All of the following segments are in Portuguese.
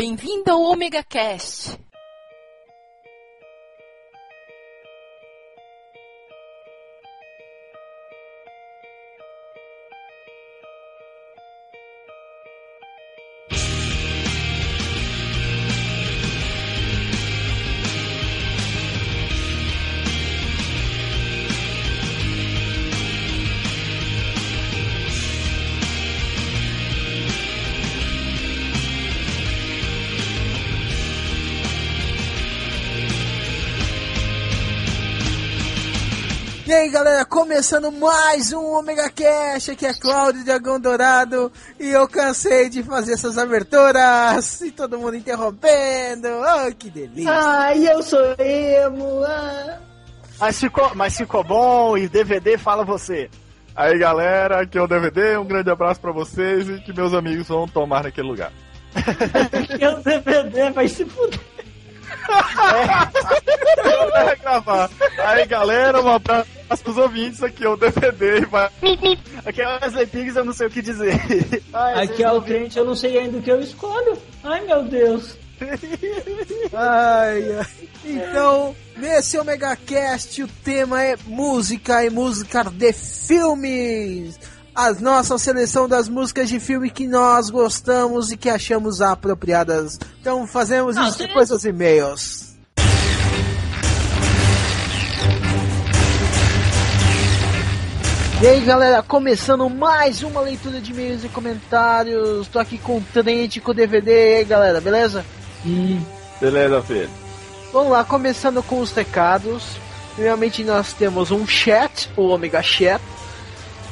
Bem-vindo ao Omega Cast. Começando mais um Omega Cash, aqui é Cláudio Dragão Dourado e eu cansei de fazer essas aberturas e todo mundo interrompendo, oh que delícia! Ai, eu sou emo! Ah. Mas ficou, mas ficou bom e DVD fala você. Aí galera, aqui é o DVD, um grande abraço pra vocês e que meus amigos vão tomar naquele lugar. que é o DVD, vai se fuder. É. gravar. Aí galera, um abraço pros ouvintes aqui, é o DVD vai. Aqui é o Wesley Pigs, eu não sei o que dizer. Ai, Aqui é o crente, eu não sei ainda o que eu escolho. Ai meu Deus. Ai, ai. Então, nesse Omega Cast o tema é música e música de filmes. A nossa seleção das músicas de filme que nós gostamos e que achamos apropriadas. Então fazemos Ah, isso sim. depois dos e-mails. E aí galera, começando mais uma leitura de e-mails e comentários. Tô aqui com o Trent, com o DVD. E aí galera, beleza? E Beleza, filho. Vamos lá, começando com os recados. Primeiramente nós temos um chat, o Omega Chat,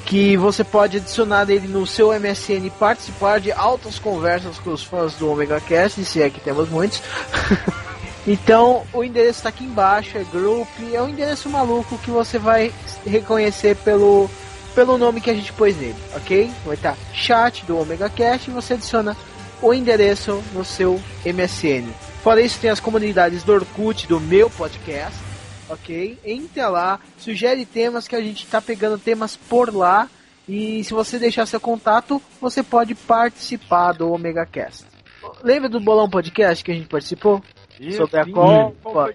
que você pode adicionar ele no seu MSN e participar de altas conversas com os fãs do Omega Cast, se é que temos muitos. então, o endereço está aqui embaixo, é group, é um endereço maluco que você vai reconhecer pelo pelo nome que a gente pôs nele, ok? Vai estar chat do Omega Cast e você adiciona o endereço no seu MSN. Fora isso, tem as comunidades do Orkut do meu podcast, ok? Entra lá, sugere temas que a gente tá pegando temas por lá. E se você deixar seu contato, você pode participar do Omega Cast. Lembra do Bolão Podcast que a gente participou? Sobre a sim. Copa.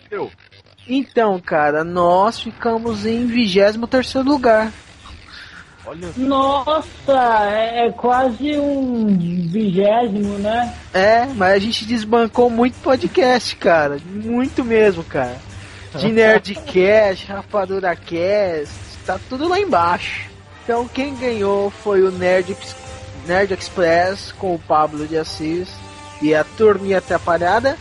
Então, cara, nós ficamos em 23 lugar. Olha, nossa, é, é quase um vigésimo, né? É, mas a gente desbancou muito podcast, cara. Muito mesmo, cara. De Nerdcast, Rapadura Cast, tá tudo lá embaixo. Então quem ganhou foi o Nerd, Nerd Express com o Pablo de Assis e a turminha atrapalhada.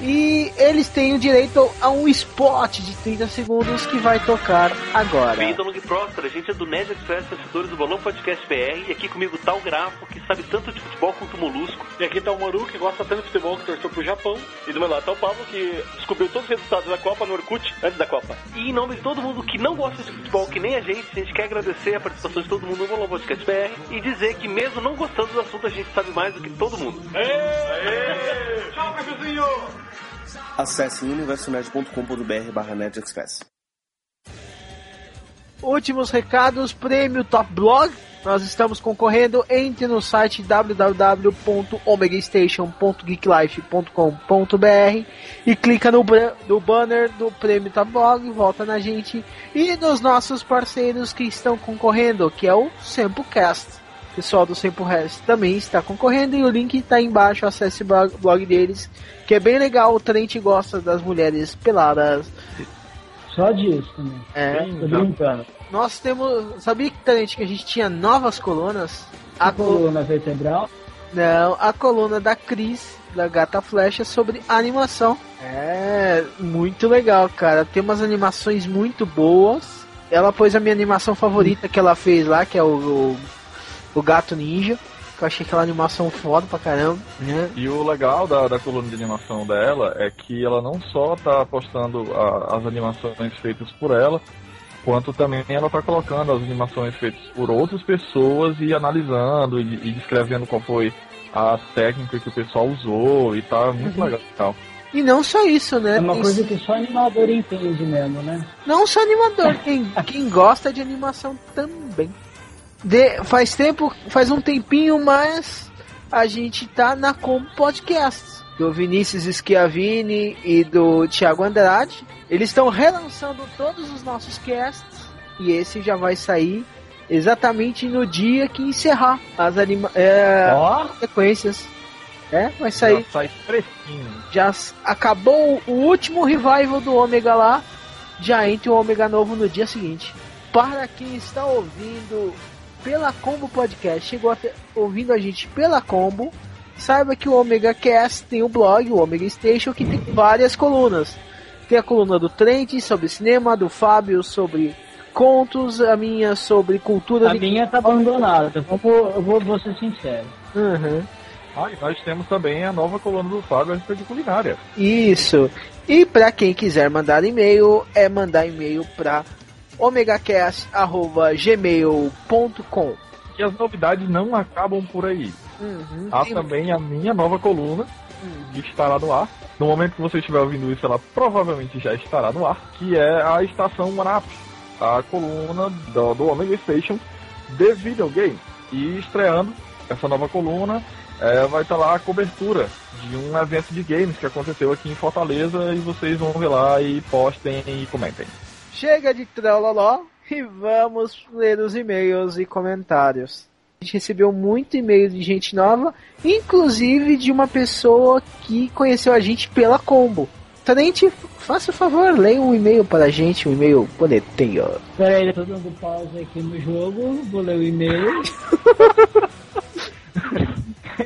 E eles têm o direito a um spot de 30 segundos que vai tocar agora. Bem-vindo ao Long Próspero, a gente é do Nerd Express, torcedores do Bolão Podcast BR, e aqui comigo tá o Grafo, que sabe tanto de futebol quanto o Molusco. E aqui tá o Moru, que gosta tanto de futebol que torceu pro Japão. E do meu lado tá o Pablo, que descobriu todos os resultados da Copa no Orkut antes da Copa. E em nome de todo mundo que não gosta de futebol, que nem a gente, a gente quer agradecer a participação de todo mundo no Bolão Podcast BR e dizer que mesmo não gostando do assunto, a gente sabe mais do que todo mundo. Tchau, cafezinho! Acesse universonerd.com.br barra nerdexpress. Últimos recados, prêmio Top Blog. Nós estamos concorrendo. Entre no site www.omegastation.geeklife.com.br e clica no, no banner do prêmio Top Blog, volta na gente e nos nossos parceiros que estão concorrendo, que é o Samplecast. O pessoal do Samplecast também está concorrendo e o link está embaixo. Acesse o blog- blog deles, que é bem legal. O Trent gosta das mulheres peladas. Só disso, né? É. Tô brincando. Nós temos. Sabia que, Trent, que a gente tinha novas colunas? A A col- coluna vertebral. Não, a coluna da Cris, da Gata Flecha, sobre animação. É, muito legal, cara. Tem umas animações muito boas. Ela pôs a minha animação favorita que ela fez lá, que é o, o, o Gato Ninja. Que eu achei aquela animação foda pra caramba. Né? E o legal da, da coluna de animação dela é que ela não só tá postando a- as animações feitas por ela, quanto também ela tá colocando as animações feitas por outras pessoas e analisando e, e descrevendo qual foi a técnica que o pessoal usou e tá muito legal. E não só isso, né? É uma coisa que só animador entende mesmo, né? Não só animador, quem, quem gosta de animação também. De- faz tempo, faz um tempinho, mas a gente tá na Combo Podcast, do Vinícius Schiavini e do Thiago Andrade. Eles estão relançando todos os nossos casts e esse já vai sair exatamente no dia que encerrar as anima é, Ó, sequências. É, vai sair. Já sai fresquinho. Já acabou o último revival do Ômega lá, já entra o Ômega novo no dia seguinte. Para quem está ouvindo pela Combo Podcast, chegou a ouvindo a gente pela Combo, saiba que o Omega Cast tem o blog, o Omega Station, que tem várias colunas. Tem a coluna do Trent sobre cinema, do Fábio sobre contos, a minha sobre cultura a de- minha tá abandonada. Eu vou, vou ser sincero. Uhum. Ah, e nós temos também a nova coluna do Fábio a respeito de culinária. Isso. E para quem quiser mandar e-mail, é mandar e-mail para omegacast@gmail.com. E as novidades não acabam por aí. Uhum. Há também a minha nova coluna, que estará no ar. No momento que você estiver ouvindo isso, ela provavelmente já estará no ar, que é a Estação Manap, a coluna do, do Omega Station de videogame. E estreando essa nova coluna, é, vai estar lá a cobertura de um evento de games que aconteceu aqui em Fortaleza e vocês vão ver lá e postem e comentem. Chega de trololó e vamos ler os e-mails e comentários. A gente recebeu muito e-mail de gente nova, inclusive de uma pessoa que conheceu a gente pela Combo. Trent, faça o favor, leia um e-mail para a gente, um e-mail bonitinho. Pera aí, tô dando pausa aqui no jogo, vou ler o e-mail.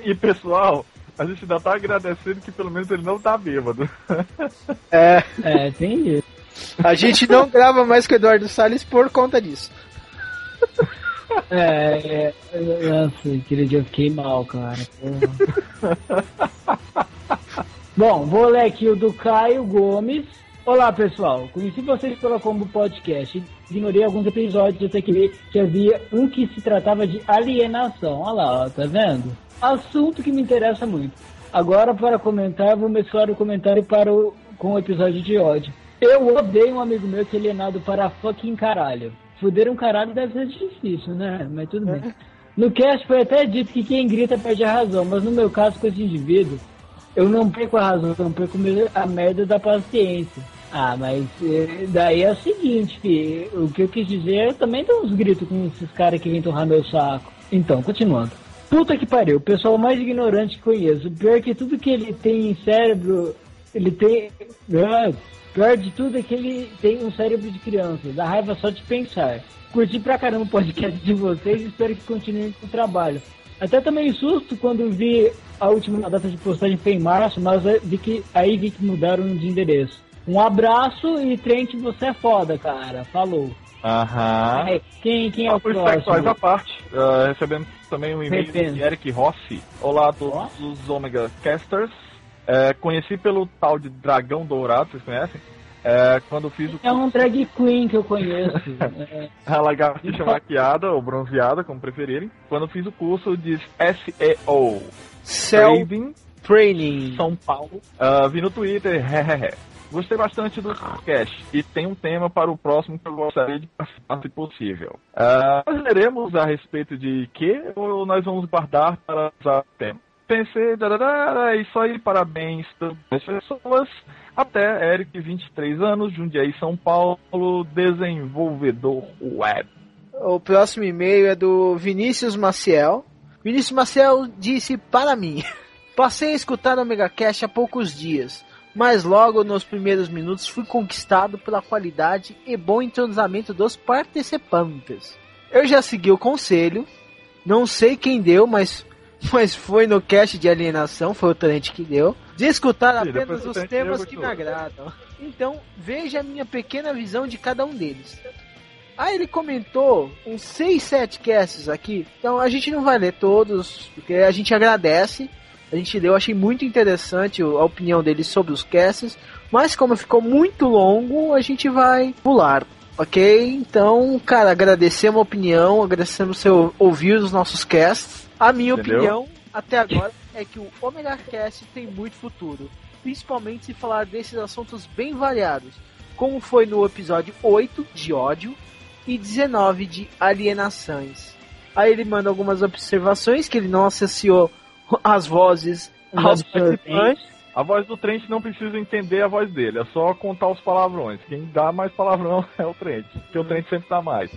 E pessoal, a gente ainda tá agradecendo que pelo menos ele não tá bêbado. É, É, tem isso. A gente não grava mais com o Eduardo Salles por conta disso. É, é, nossa, aquele dia eu fiquei mal, cara. Bom, vou ler aqui o do Caio Gomes. Olá, pessoal. Conheci vocês pela Combo Podcast. Ignorei alguns episódios até que vi que havia um que se tratava de alienação. Olha lá, ó, tá vendo? Assunto que me interessa muito. Agora, para comentar, vou mesclar o comentário para o, com o episódio de ódio. Eu odeio um amigo meu que é alienado para fucking caralho. Fuder um caralho deve ser difícil, né? Mas tudo bem. No cast foi até dito que quem grita perde a razão, mas no meu caso com esse indivíduo, eu não perco a razão, eu perco a merda da paciência. Ah, mas eh, daí é o seguinte, fi, o que eu quis dizer, eu também dou uns gritos com esses caras que vêm torrar meu saco. Então, continuando. Puta que pariu, o pessoal mais ignorante que conheço. Pior que tudo que ele tem em cérebro, ele tem. Ah, pior de tudo é que ele tem um cérebro de criança, dá raiva só de pensar. Curti pra caramba o podcast de vocês e espero que continuem com o trabalho. Até também susto quando vi a última data de postagem foi em março, mas aí vi que, aí vi que mudaram de endereço. Um abraço e Trent, você é foda, cara. Falou. Aham. É, quem, quem é o Por sexuais à próximo? parte, ah, recebemos também um e-mail de Eric Rossi. Olá a todos os Omega Casters. É, conheci pelo tal de Dragão Dourado, vocês conhecem? É, quando fiz o É um drag queen que eu conheço. É, a lagartixa maquiada ou bronzeada, como preferirem. Quando fiz o curso de SEO, Trading Training. São Paulo. Ah, vi no Twitter. Gostei bastante do podcast e tem um tema para o próximo que eu gostaria de participar, se possível. Ah, nós leremos a respeito de que ou nós vamos guardar para usar o tema? Pensei, darará, é isso aí, parabéns às pessoas. Até Eric, 23 anos, Jundiaí, São Paulo, desenvolvedor web. O próximo e-mail é do Vinícius Maciel. Vinícius Maciel disse para mim: Passei a escutar o Megacast há poucos dias, mas logo nos primeiros minutos fui conquistado pela qualidade e bom entrosamento dos participantes. Eu já segui o conselho, não sei quem deu, mas, mas foi no cast de alienação, foi o Trent que deu, de escutar apenas os temas deu, que me agradam. Então, veja a minha pequena visão de cada um deles. Ah, ele comentou uns 6, 7 casts aqui. Então a gente não vai ler todos, porque a gente agradece. A gente leu, achei muito interessante a opinião dele sobre os casts. Mas como ficou muito longo, a gente vai pular. Ok? Então, cara, agradecemos a opinião, agradecemos seu ouvir os nossos casts. A minha Entendeu? opinião, até agora, é que o Omega Cast tem muito futuro. Principalmente se falar desses assuntos bem variados. Como foi no episódio 8 de ódio e 19 de alienações. Aí ele manda algumas observações que ele não associou as vozes Os aos participantes. A voz do Trent não precisa entender a voz dele, é só contar os palavrões. Quem dá mais palavrão é o Trent, porque o Trent sempre dá mais.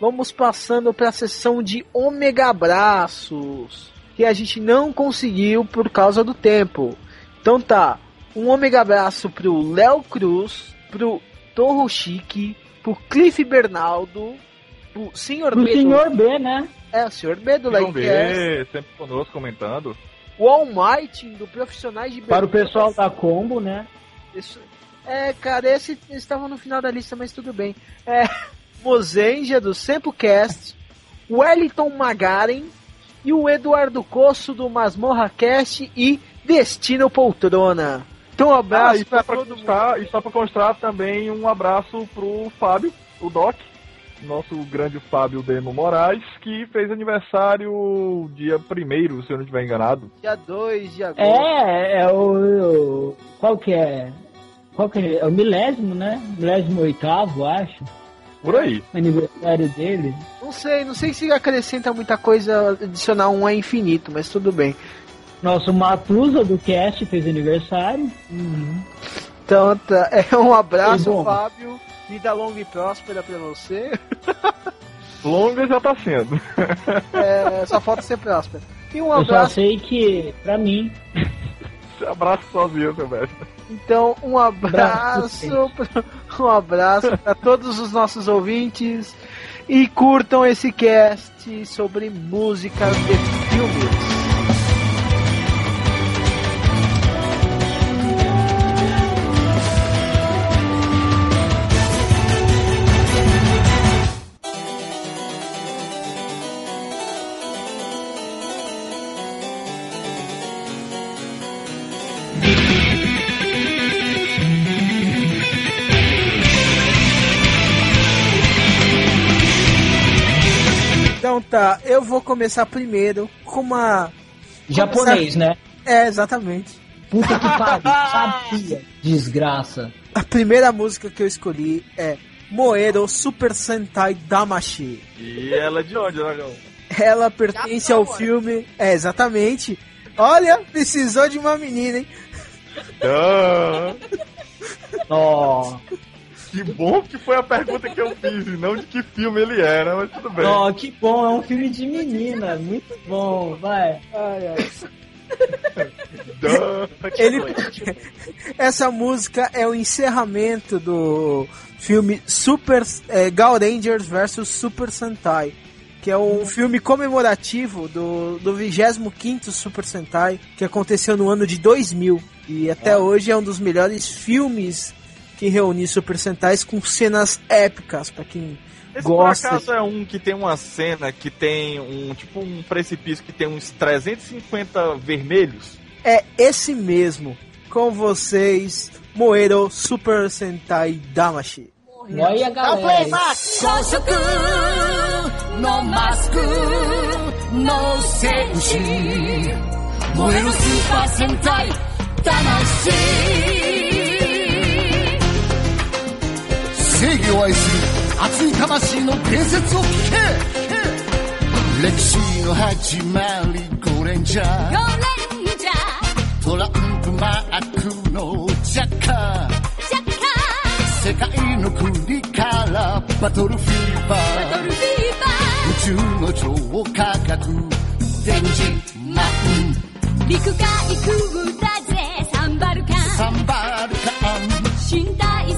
Vamos passando para a sessão de Ômega Abraços, que a gente não conseguiu por causa do tempo. Então tá, um Ômega Abraço pro Léo Cruz, pro Torro Chique, pro Cliff Bernaldo, pro Senhor Pro B. do- senhor B, né? É, o Senhor B do Livecast, ver, sempre conosco comentando. o Almighty do Profissionais de Para o pessoal da Combo, né? Isso- É, cara, esse estava no final da lista, mas tudo bem. É, Mozenja do Sempocast, o Wellington Magaren e o Eduardo Cosso do Masmorra Cast e Destino Poltrona. Então, um Ah, abraço e pra só pra todo mundo. constar, e só pra constar também um abraço pro Fábio, o Doc, nosso grande Fábio Demo Moraes, que fez aniversário dia 1 se eu não estiver enganado. Dia 2 de agosto. É, é o, o- Qual que é? Qual que é? É o milésimo, né? Milésimo oitavo, acho. Por aí. Aniversário dele. Não sei, não sei se acrescenta muita coisa adicionar um é infinito, mas tudo bem. Nosso Matusa do cast fez aniversário. Então, tá, é um abraço, bom. Fábio. Vida longa e próspera pra você. Longa já tá sendo. É, só falta ser próspera. E um Eu só abraço sei que, pra mim, abraço sozinho, seu mestre. Então, um abraço, pra- um abraço para todos os nossos ouvintes e curtam esse cast sobre músicas de filmes. Tá, eu vou começar primeiro com uma. japonês, né? É, exatamente. Puta que pariu, sabia. Desgraça. A primeira música que eu escolhi é Moero Super Sentai Damashi. E ela é de onde, Dragão? Ela pertence ao filme. É, exatamente. Olha, precisou de uma menina, hein? Ó, que bom que foi a pergunta que eu fiz, e não de que filme ele era, mas tudo bem. ó, que bom, é um filme de menina, muito bom, vai. Ai, ai. Ele... Essa música é o encerramento do filme Super é, Gal Rangers vs Super Sentai, que é um filme comemorativo do, do 25º Super Sentai, que aconteceu no ano de 2000. E até hoje é um dos melhores filmes que reunir Super Sentais com cenas épicas, para quem esse Gosta. por acaso é um que tem uma cena que tem um tipo um precipício que tem uns 350 vermelhos? É esse mesmo. Com vocês, Moero Super Sentai Damashi. Olha, galera. Super Sentai Damashi 正義を愛する熱い魂の伝説を聞け。歴史の始まりゴレンジャー。ゴレンジャー。トランプマークのジャッカー。ジャッカ世界の国からバトルフィーバー。バトルフィーバー宇宙の超価格電磁マン。ー陸海空だぜサンバルカン。サンバルカン。身体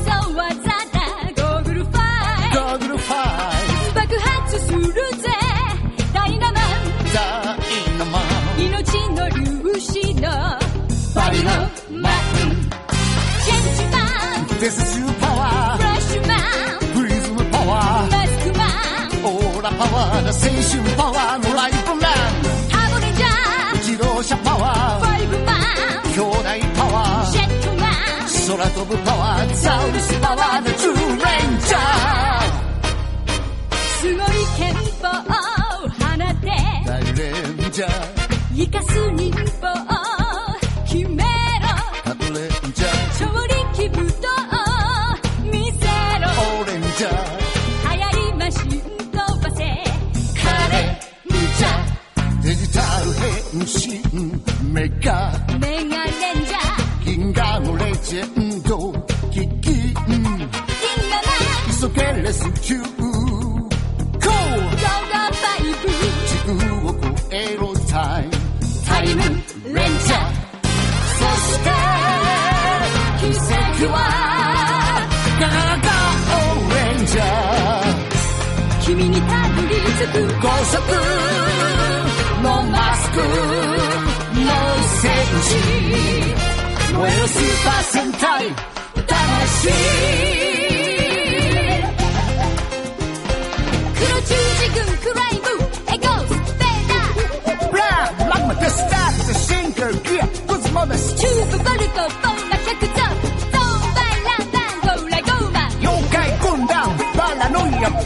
Una to buka wa 高速のマスクの戦士燃えるスーパー戦隊魂 ノイア暴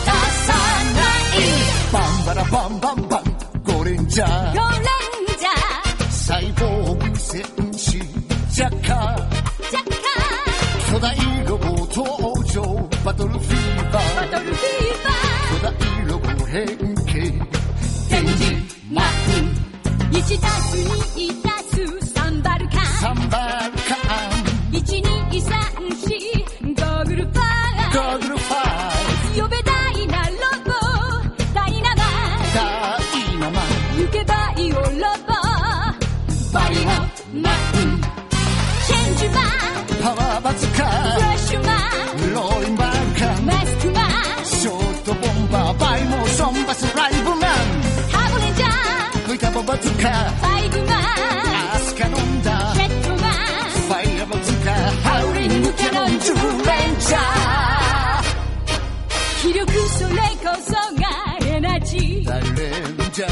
ンジャー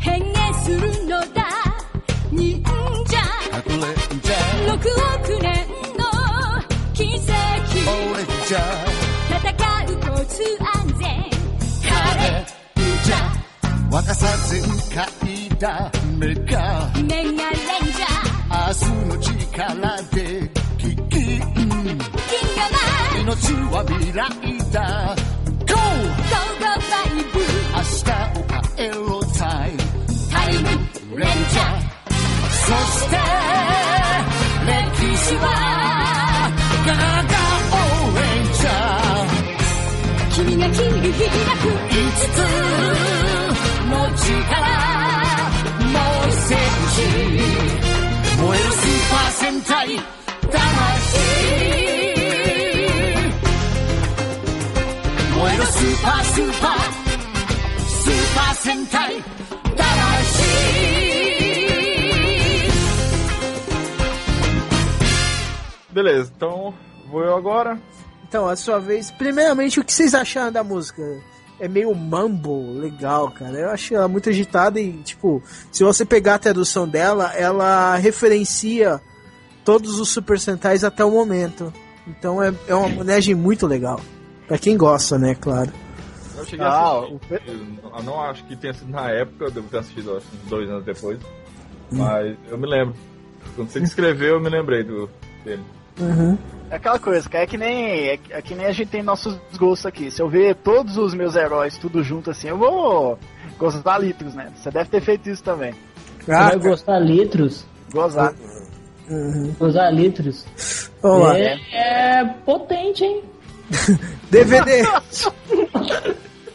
変幻するのだ忍者ハクレンジャー6億年の奇跡オレンジャー戦う交通安全カレンジャー若さ全開だメガメガレンジャー明日の力で危機銀河マン命は未来だ GO! ゴーゴーファイブ明日を して歴史はガラガラオレンジャー君が切り開く5つの力もう戦士燃えるスーパー戦隊魂燃えるスーパースーパースーパー戦隊。Beleza, então vou eu agora. Então, a sua vez. Primeiramente, o que vocês acharam da música? É meio mambo, legal, cara. Eu achei ela muito agitada e, tipo, se você pegar a tradução dela, ela referencia todos os Super Sentais até o momento. Então é, é uma homenagem muito legal. Pra quem gosta, né, claro. Eu cheguei Ah, a o assistir. Eu não acho que tenha sido na época, eu devo ter assistido acho, dois anos depois. Mas eu me lembro. Quando você escreveu, eu me lembrei do, dele. Uhum. É aquela coisa, cara, é que nem é, que- é que nem a gente tem nossos gostos aqui. Se eu ver todos os meus heróis tudo junto assim, eu vou gostar litros, né? Você deve ter feito isso também. Você vai gostar litros? Gozar. Uhum. Gozar litros? Vamos lá. É, é potente, hein? DVD.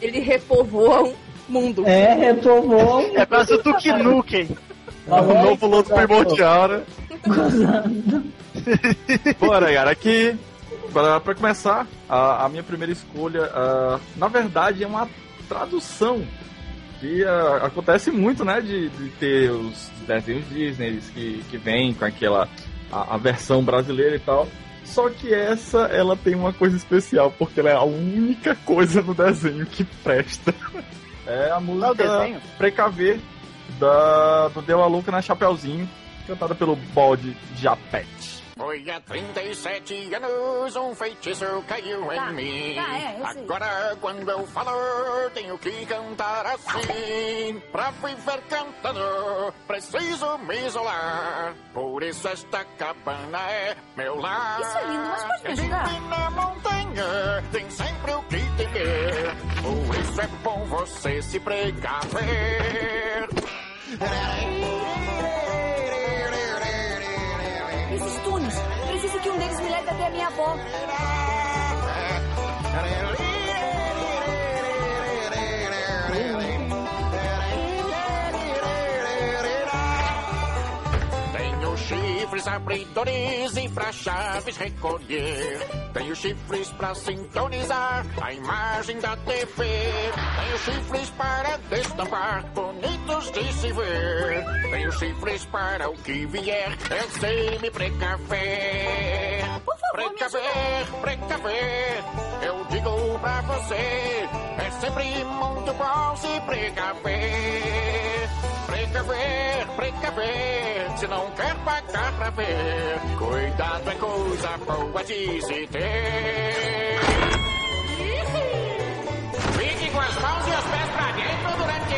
Ele repovoa um mundo. É, repovoa. É quase o Duke Nukem. o novo lodo primordial, né? Bora, cara, aqui. Pra, pra começar, a, a minha primeira escolha, ah, na verdade, é uma tradução que ah, acontece muito, né? De, de ter os desenhos Disney que, que vem com aquela a, a versão brasileira e tal. Só que essa, ela tem uma coisa especial, porque ela é a única coisa no desenho que presta. É a música desenho? Precaver da, do Deu a Louca na Chapeuzinho, cantada pelo bode Japete. Foi há 37 anos um feitiço caiu Tá, em mim. tá, é. Agora, quando eu falo, tenho que cantar assim. Pra viver cantando, preciso me isolar. Por isso esta cabana é meu lar. Isso é lindo, mas pode me ajudar? Em na montanha tem sempre o que temer. Por isso é bom você se precaver. Esses tunes. Preciso que um deles me leve até a minha avó. Botões, abridores e pra chaves recolher. Tenho chifres pra sintonizar a imagem da TV. Tenho chifres para destampar, bonitos de se ver. Tenho chifres para o que vier, eu sei me precaver. Precaver, precaver, eu digo pra você, é sempre muito bom se precaver. Precaver, precaver, se não quer pagar pra ver, cuidado é coisa boa de se ter. Fique com as mãos e os pés pra dentro durante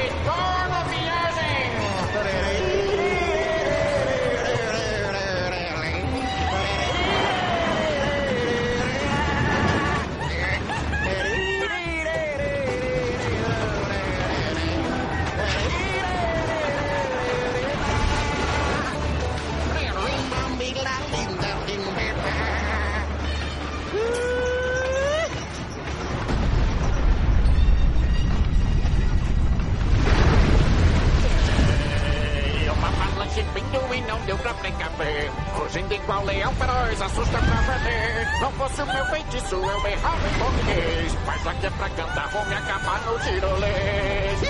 deu pra precaver. Fugindo igual leão feroz, assusta pra valer. Não fosse o meu feitiço, eu berrava em português. Mas aqui é pra cantar, vou me acabar no tirolês.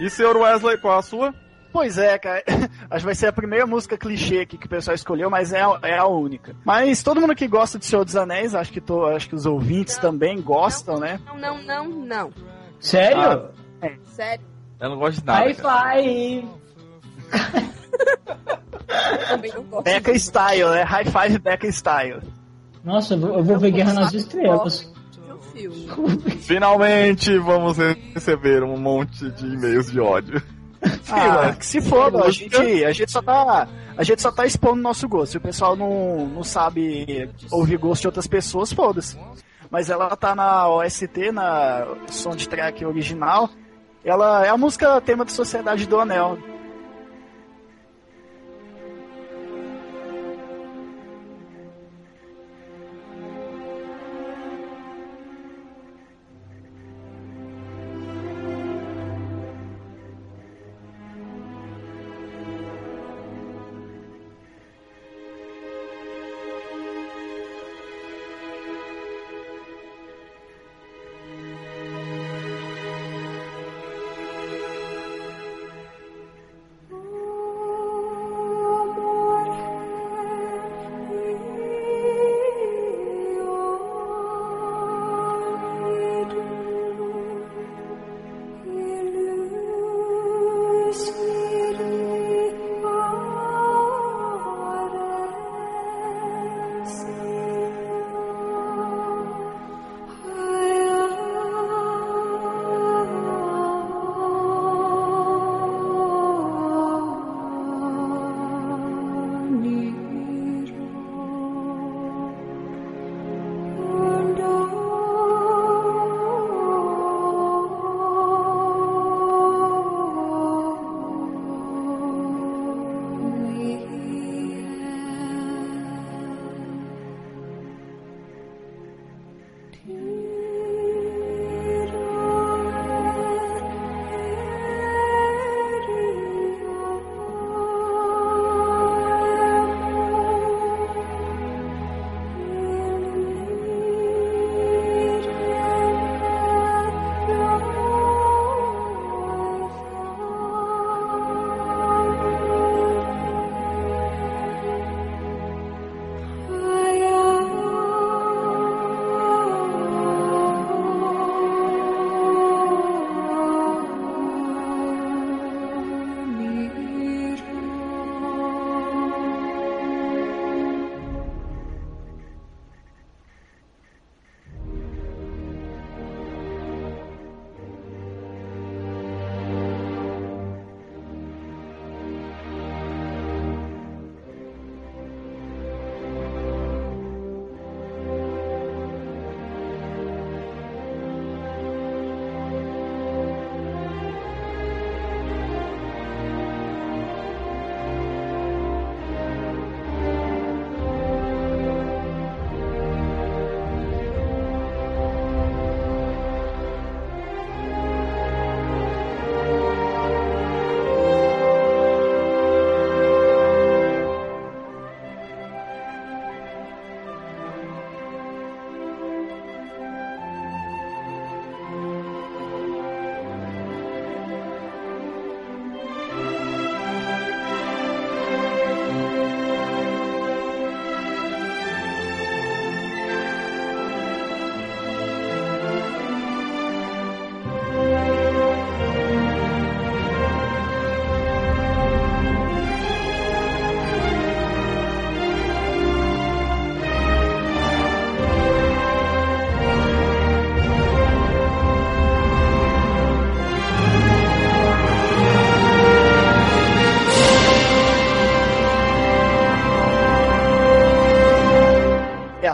E senhor Wesley, qual a sua? Pois é, cara. Acho que vai ser a primeira música clichê aqui que o pessoal escolheu, mas é, a- é a única. Mas todo mundo que gosta de Senhor dos Anéis, acho que, tô, acho que os ouvintes também gostam, né? Não, não, não, não. Sério? Sério. Eu não gosto de nada. High cara. five! Também não gosto. Beca Style, né? High Five Beca Style. Nossa, eu vou, eu vou ver Guerra nas Estrelas. Finalmente vamos receber um monte de e-mails de ódio. Ah, que se foda, a gente, a gente só tá. A gente só tá expondo nosso gosto. Se o pessoal não, não sabe ouvir gosto de outras pessoas, foda-se. Mas ela tá na OST, na soundtrack original. Ela é a música tema de Sociedade do Anel.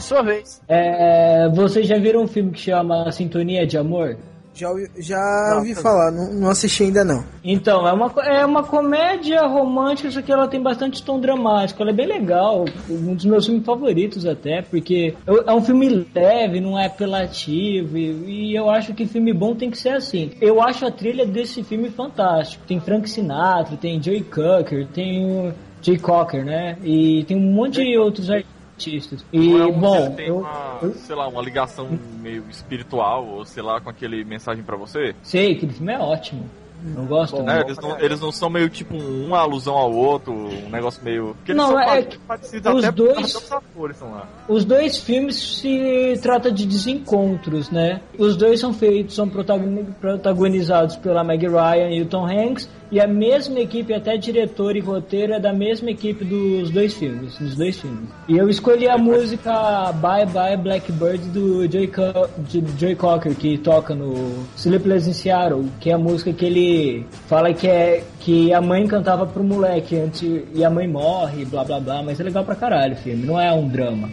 Sua vez. É, vocês já viram um filme que chama Sintonia de Amor? Já, ouvi- já ouvi falar, não, não assisti ainda não. Então, é uma, é uma comédia romântica, só que ela tem bastante tom dramático. Ela é bem legal, um dos meus filmes favoritos até, porque eu- é um filme leve, não é apelativo, e, e eu acho que filme bom tem que ser assim. Eu acho a trilha desse filme fantástico. Tem Frank Sinatra, tem Joey Cocker, tem o Jay Cocker, né? E tem um monte de outros artistas. E, Não é um bom, tem eu, uma, eu sei lá, uma ligação meio espiritual, ou sei lá, com aquele mensagem pra você? sei que o filme é ótimo. Eu gosto Né? muito. Eles, não, eles não são meio tipo uma alusão ao outro, um negócio meio. Porque Não, são é parecidos os até dois- até os atores estão lá. Os dois filmes se trata de desencontros, né? Os dois são feitos, são protagoni- protagonizados pela Meg Ryan e o Tom Hanks, e a mesma equipe, até diretor e roteiro, é da mesma equipe dos dois filmes, dos dois filmes. E eu escolhi a música Bye Bye Blackbird do Joey, Co de Joey Cocker, que toca no Sleepless in Seattle, que é a música que ele fala que é que a mãe cantava pro moleque antes e a mãe morre, blá blá blá, mas é legal pra caralho o filme, não é um drama.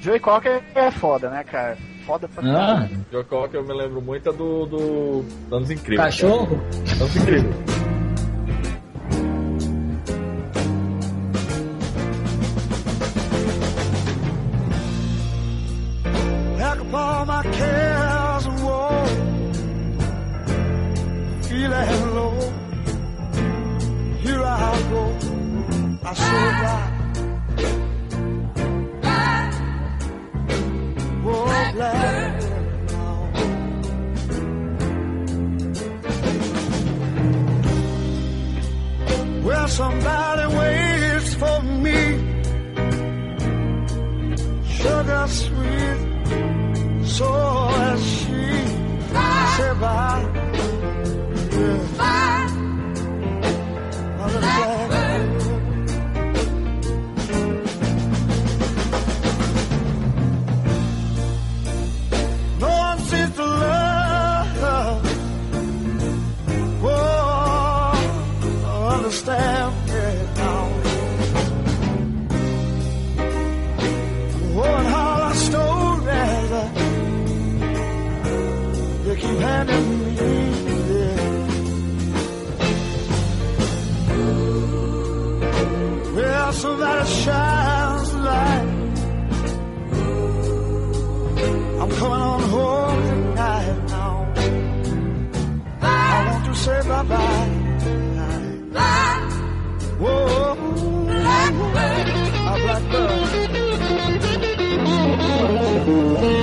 Joey Cocker é foda, né, cara? Foda pra Ah, caralho. Joe Cocker eu me lembro muito é do, do Anos Incríveis. Cachorro? cara. Anos Incríveis. Thank you.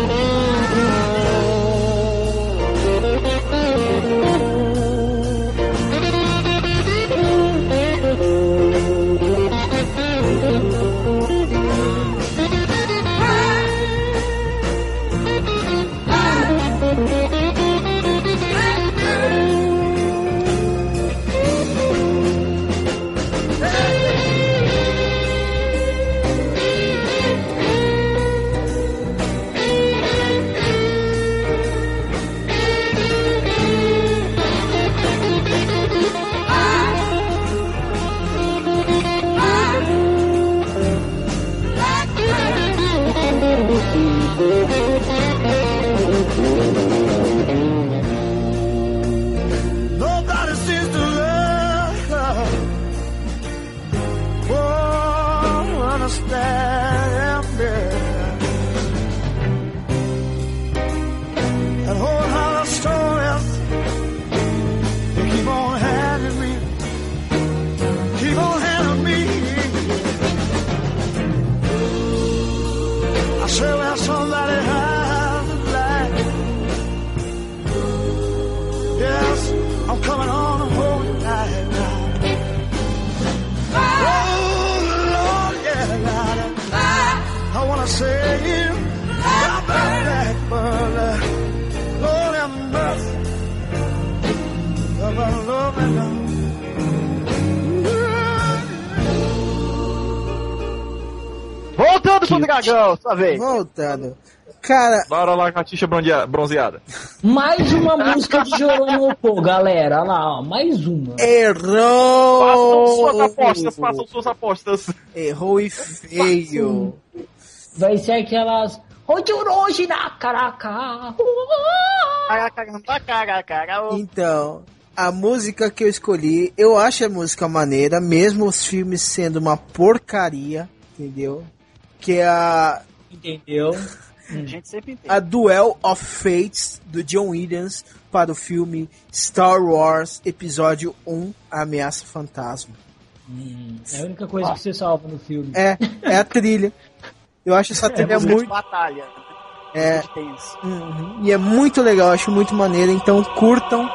Dragão, sua vez. Voltando. Cara, Bora lá, bronzea- bronzeada. Mais uma música de Joromopo, galera. Olha lá, ó, mais uma. Façam suas errou! apostas, façam suas apostas. Errou e feio. vai ser aquelas. Hoje na caraca. Então, a música que eu escolhi, eu acho a música maneira, mesmo os filmes sendo uma porcaria, entendeu? Que é a, Entendeu? A gente sempre entende. a Duel of Fates do John Williams para o filme Star Wars Episódio 1 A Ameaça Fantasma. É a única coisa que você salva no filme. É, é a trilha. Eu acho essa trilha música de muito. batalha. É, uhum, e é muito legal, acho muito maneira, então curtam.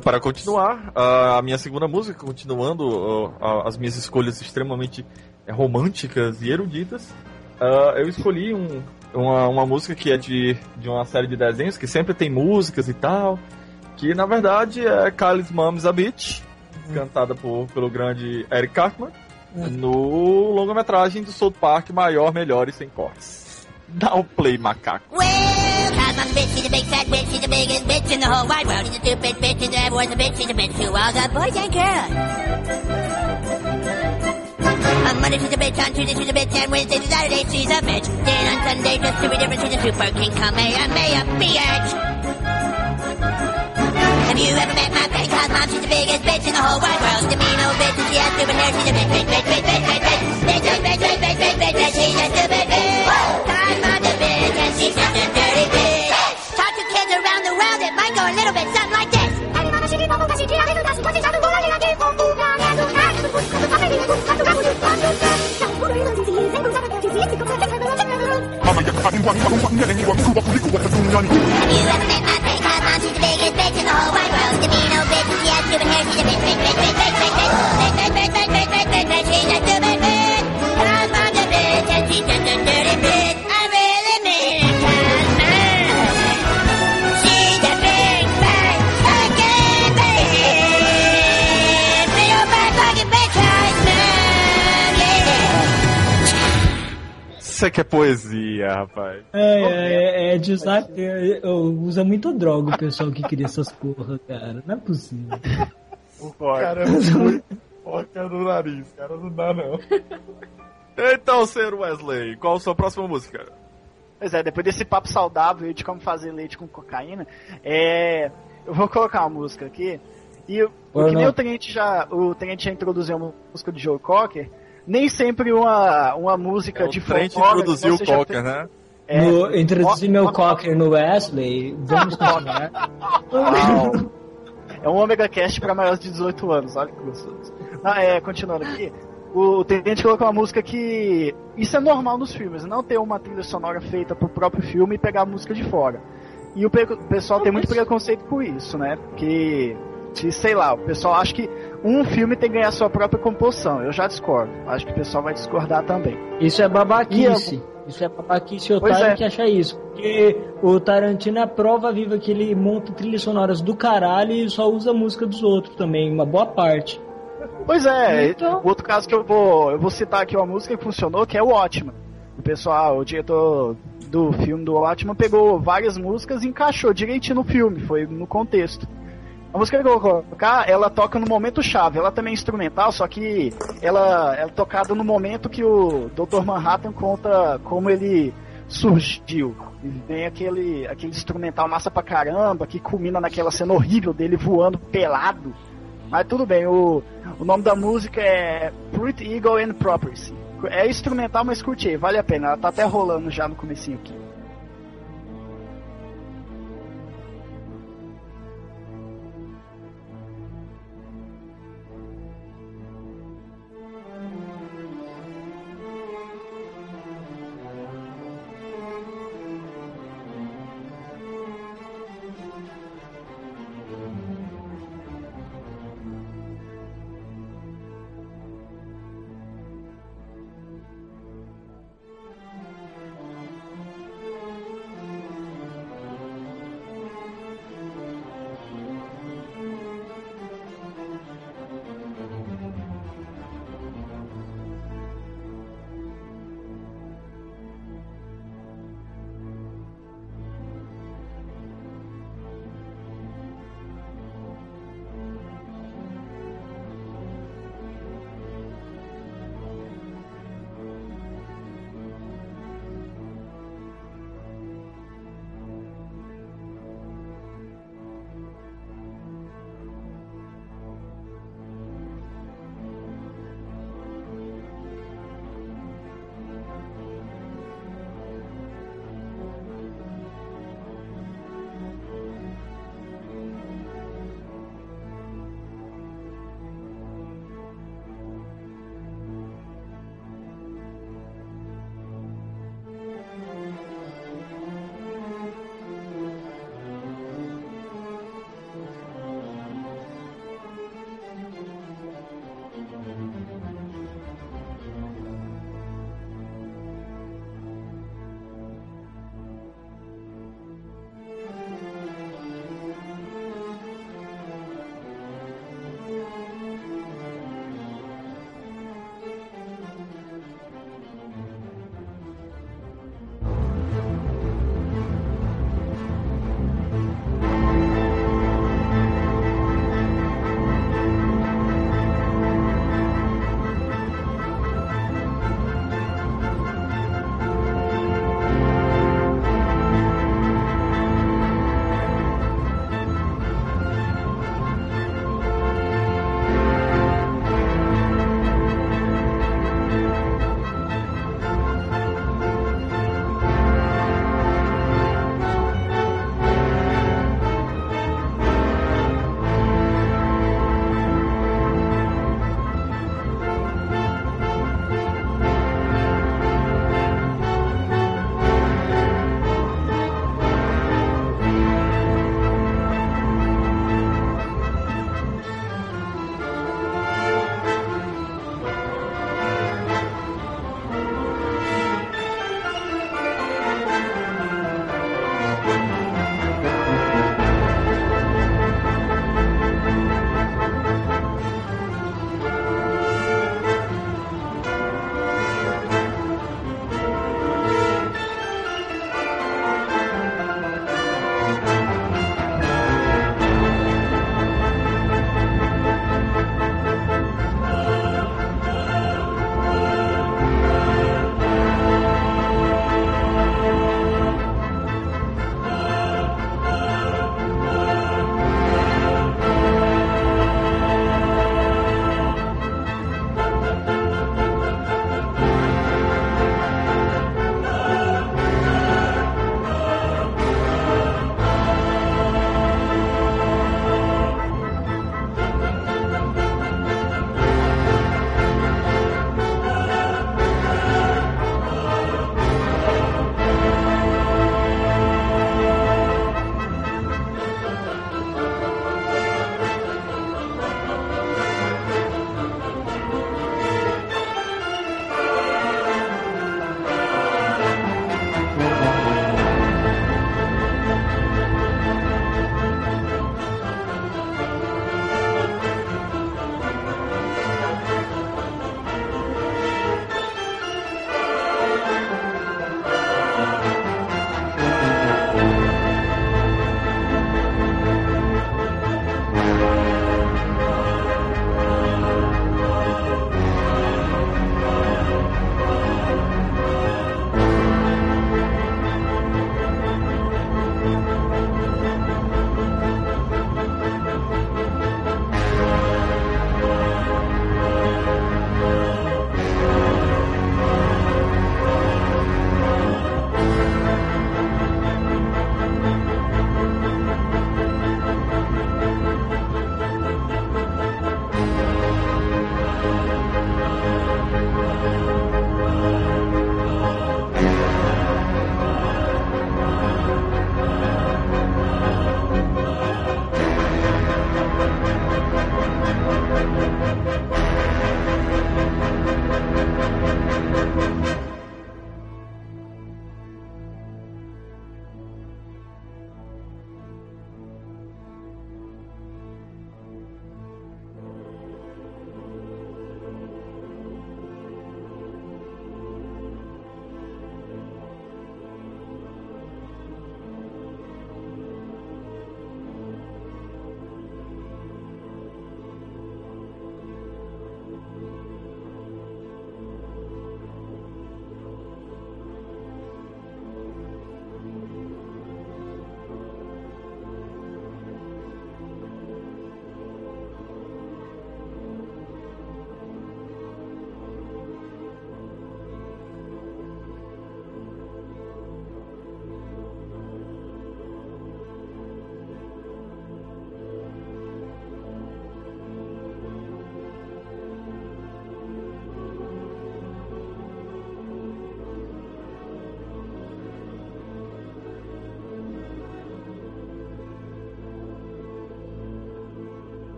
Para para continuar, a minha segunda música, continuando ah, as minhas escolhas extremamente eh, românticas e eruditas, ah, eu escolhi um- uma, uma música que é de, de uma série de desenhos que sempre tem músicas e tal, que na verdade é Kylie's Mom's a Bitch, cantada por, pelo grande Eric Cartman, Hum. no longa-metragem do South Park Maior, Melhor e Sem Cortes. Dá o play, macaco. A bitch, she's a big fat bitch, she's the biggest bitch in the whole wide world. She's a stupid bitch, she's everyone's a bitch, she's a bitch to all the boys and girls. On Monday she's a bitch, on Tuesday she's a bitch, and Wednesday to Saturday she's a bitch. Then on Sunday just to be different, she's a super king, Kamehameha, bitch. Have you ever met my petty cause mom? She's the biggest bitch in the whole wide world. She's a mean old bitch, and she has stupid hair. She's a bitch, bitch, bitch, bitch, bitch, bitch, bitch. Bitch, bitch, bitch, bitch, bitch, bitch, bitch. She's a stupid bitch. Cause mom's a bitch, and she's just a bitch. Isso aqui é poesia, rapaz. É, é, é de usar. é, é, usa muito droga o pessoal que cria essas porra, cara. Não é possível. Cara, é muito foca no nariz, cara, não dá não. Então, Sr. Wesley, qual a sua próxima música? Pois é, depois desse papo saudável de como fazer leite com cocaína, é, eu vou colocar uma música aqui. E o o que nem o Tenente já, o Tenente já introduziu uma música de Joe Cocker, nem sempre uma, uma música É, o de Trent folclore introduziu o Cocker, né? É, no, introduzi meu cocker no Wesley. Vamos continuar. É um Omega Cast pra maiores de 18 anos, olha que gostoso. Ah, é, continuando aqui. O Tenente colocou uma música que. Isso é normal nos filmes, não ter uma trilha sonora feita pro próprio filme e pegar a música de fora. E o pe- pessoal tem muito preconceito com isso, né? Porque, se, sei lá, o pessoal acha que um filme tem que ganhar sua própria composição. Eu já discordo. Acho que o pessoal vai discordar também. Isso é babaquice. Isso é babaquice Pois otário é. que acha isso. Porque o Tarantino é a prova viva que ele monta trilhas sonoras do caralho e só usa a música dos outros também, uma boa parte. Pois é, Então- o outro caso que eu vou, eu vou citar aqui uma música que funcionou, que é o Ótimo. O pessoal, o diretor do filme do Ótimo pegou várias músicas e encaixou direitinho no filme, foi no contexto. A música que eu vou colocar, ela toca no momento chave, ela também é instrumental, só que ela é tocada no momento que o Dr. Manhattan conta como ele surgiu. Vem aquele, aquele instrumental massa pra caramba, que culmina naquela cena horrível dele voando pelado. Mas tudo bem, o, o nome da música é Pretty Eagle and Property. É instrumental, mas curti, vale a pena. Ela tá até rolando já no comecinho aqui.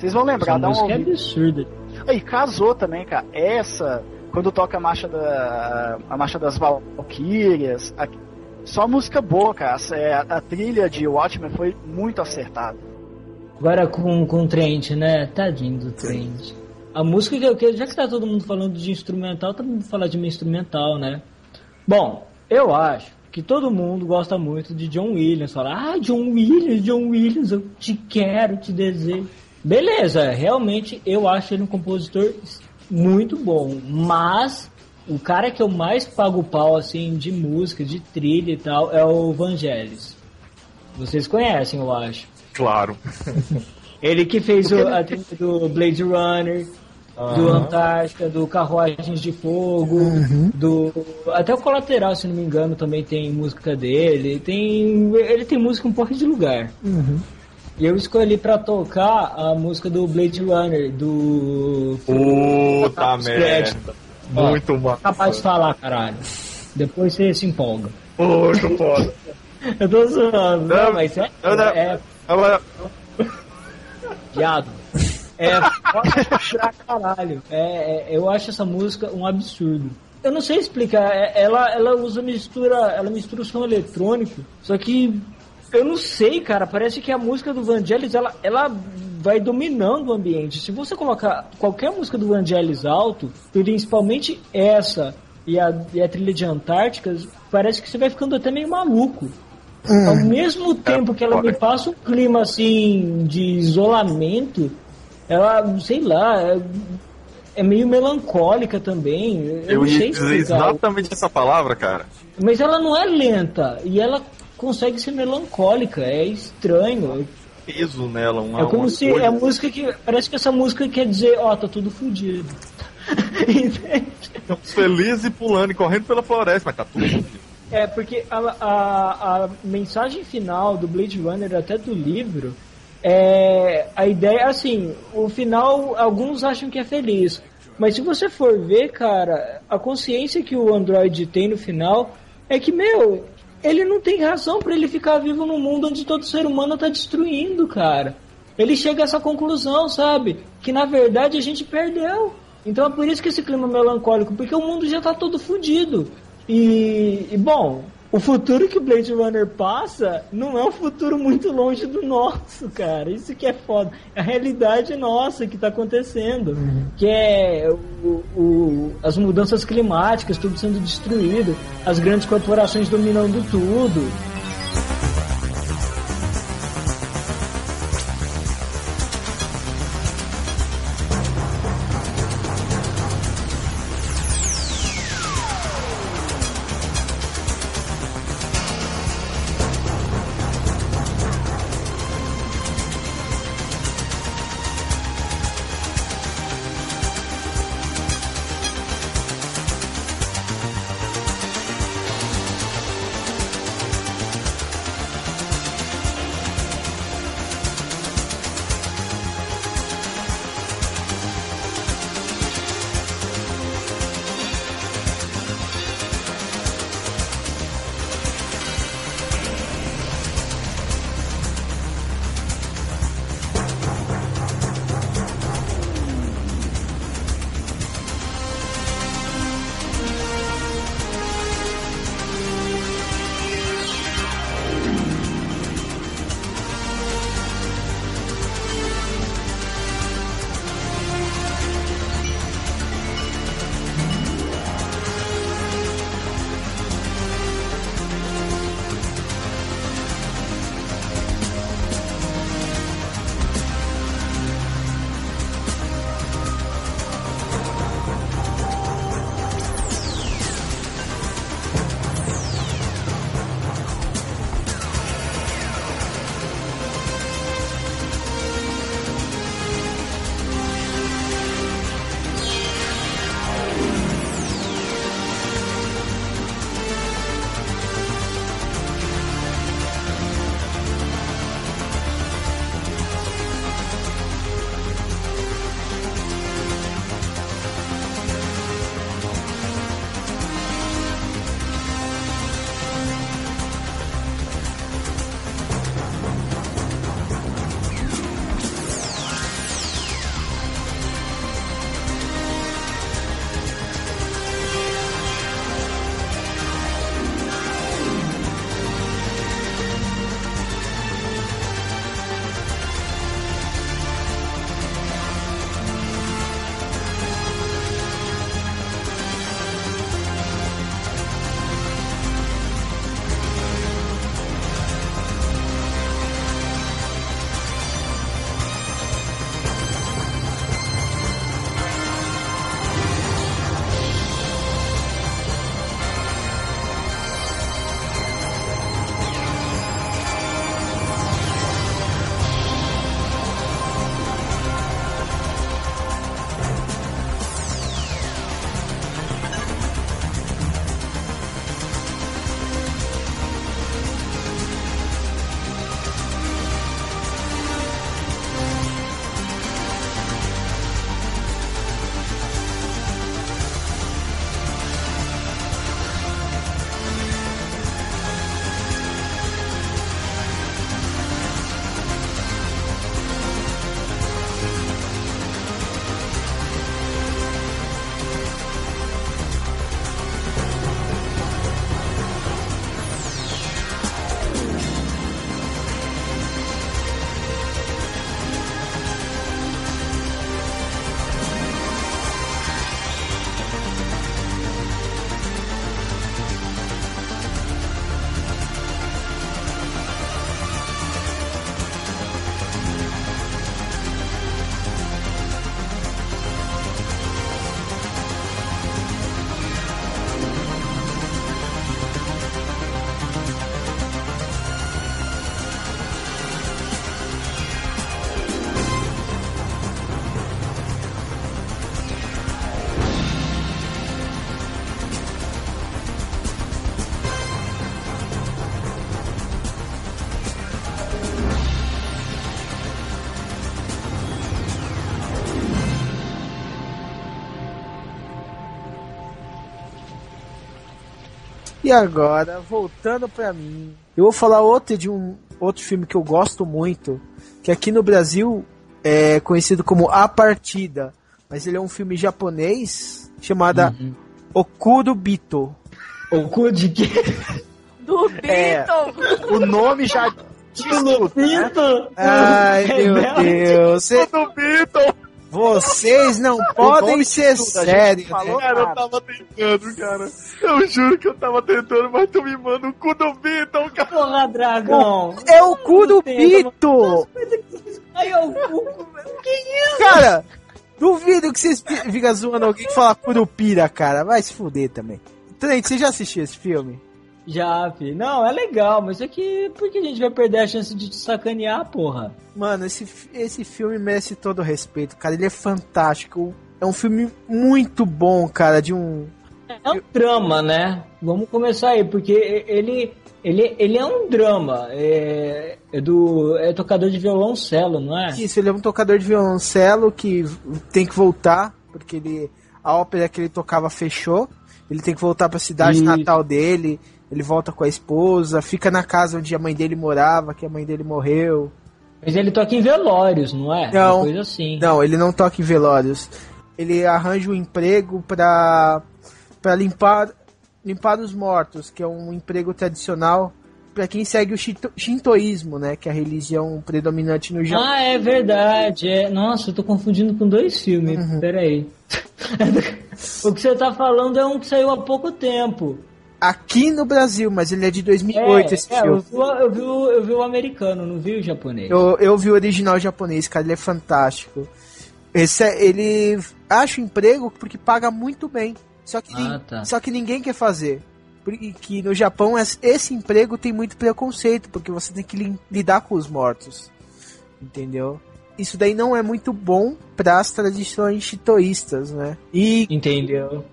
Vocês vão lembrar, Essa dá um música é ouvido. absurda. Aí, casou também, cara. Essa, quando toca a marcha, da, a marcha das Valkyrias, a- só música boa, cara. Essa é- A, a trilha de Watchmen foi muito acertada. Agora com, com o Trent, né? Tadinho do Trent. A música que eu quero, já que tá todo mundo falando de instrumental, todo mundo falar de uma instrumental, né? Bom, eu acho que todo mundo gosta muito de John Williams. Fala, ah, John Williams, John Williams, eu te quero, te desejo. Beleza, realmente eu acho ele um compositor muito bom, mas o cara que eu mais pago pau, assim, de música, de trilha e tal, é o Vangelis. Vocês conhecem, eu acho. Claro. Ele que fez o, a trilha do Blade Runner, do Aham. Antártica, do Carruagens de Fogo, do até o Colateral, se não me engano, também tem música dele. Tem ele tem música um porra de lugar. E eu escolhi pra tocar a música do Blade Runner, do Puta merda. Muito massa. Capaz de falar, caralho. Depois você se empolga. Muito foda. Eu tô zoando. Não, Não, mas é, não, não. é Ela- Viado. É foda pra caralho. É, é, eu acho essa música um absurdo. Eu não sei explicar. é- ela, ela usa mistura. Ela mistura o som eletrônico. Só que eu não sei, cara. Parece que a música do Vangelis ela, ela vai dominando o ambiente. Se você colocar qualquer música do Vangelis alto, principalmente essa e a, e a trilha de Antártica, parece que você vai ficando até meio maluco. Ao mesmo tempo que ela me passa um clima assim de isolamento, ela, sei lá, é, é meio melancólica também. Eu, Eu não sei ia dizer explicar. exatamente essa palavra, cara. Mas ela não é lenta e ela consegue ser melancólica. É estranho. Peso nela, uma, é como uma se coisa. é a música que parece que essa música quer dizer, ó, tá tudo fudido. Estamos felizes e pulando e correndo pela floresta, mas tá tudo fodido. É, porque a, a, a mensagem final do Blade Runner, até do livro, é a ideia, assim, o final, alguns acham que é feliz. Mas se você for ver, cara, a consciência que o Android tem no final é que, meu, ele não tem razão pra ele ficar vivo num mundo onde todo ser humano tá destruindo, cara. Ele chega a essa conclusão, sabe? Que na verdade a gente perdeu. Então é por isso que esse clima melancólico, porque o mundo já tá todo fudido. E, e, bom, o futuro que Blade Runner passa não é um futuro muito longe do nosso, cara. Isso que é foda. É a realidade nossa que tá acontecendo. Que é o, o- as mudanças climáticas, tudo sendo destruído, as grandes corporações dominando tudo. E agora, voltando pra mim, eu vou falar outro de um outro filme que eu gosto muito, que aqui no Brasil é conhecido como A Partida, mas ele é um filme japonês chamado Okuro Bito. Okuro de quê? Do É, Beatle! O nome já diz tudo, né? Ai, meu Deus. Do Beatle! Vocês não podem ser sérios. falou né? Cara, eu tava tentando, cara. Eu juro que eu tava tentando, mas tu me manda o cu do Beatle, cara. Porra, dragão. É o cu do Bito! Aí é o cu. Que isso? Cara, duvido que vocês ficam zoando alguém que fala Curupira, cara. Vai se fuder também. Trent, você já assistiu esse filme? Já, filho. Não, é legal, mas é que por que a gente vai perder a chance de te sacanear, porra? Mano, esse, fi- esse filme merece todo o respeito, cara. Ele é fantástico. É um filme muito bom, cara, de um... É um drama, né? Vamos começar aí, porque ele, ele, ele é um drama. É, é do é tocador de violoncelo, não é? Isso, ele é um tocador de violoncelo que tem que voltar, porque ele a ópera que ele tocava fechou. Ele tem que voltar pra cidade Isso. natal dele. Ele volta com a esposa, fica na casa onde a mãe dele morava, que a mãe dele morreu. Mas ele toca em velórios, não é? Não. Uma coisa assim. Não, ele não toca em velórios. Ele arranja um emprego pra, pra limpar, limpar os mortos, que é um emprego tradicional pra quem segue o shinto- shintoísmo, né? Que é a religião predominante no Japão. Ah, é verdade. É... Nossa, eu tô confundindo com dois filmes. Uhum. Peraí. o que você tá falando é um que saiu há pouco tempo. Aqui no Brasil, mas ele é de 2008 é, esse é, eu, filme. vi, o- eu, vi, o- eu vi o americano, não vi o japonês. Eu, eu vi o original japonês, cara, ele é fantástico. Esse é- ele acha emprego porque paga muito bem. Só que, Ah, tá. só que ninguém quer fazer. Porque que no Japão es- esse emprego tem muito preconceito, porque você tem que li- lidar com os mortos. Entendeu? Isso daí não é muito bom para as tradições shintoístas, né? E Entendeu?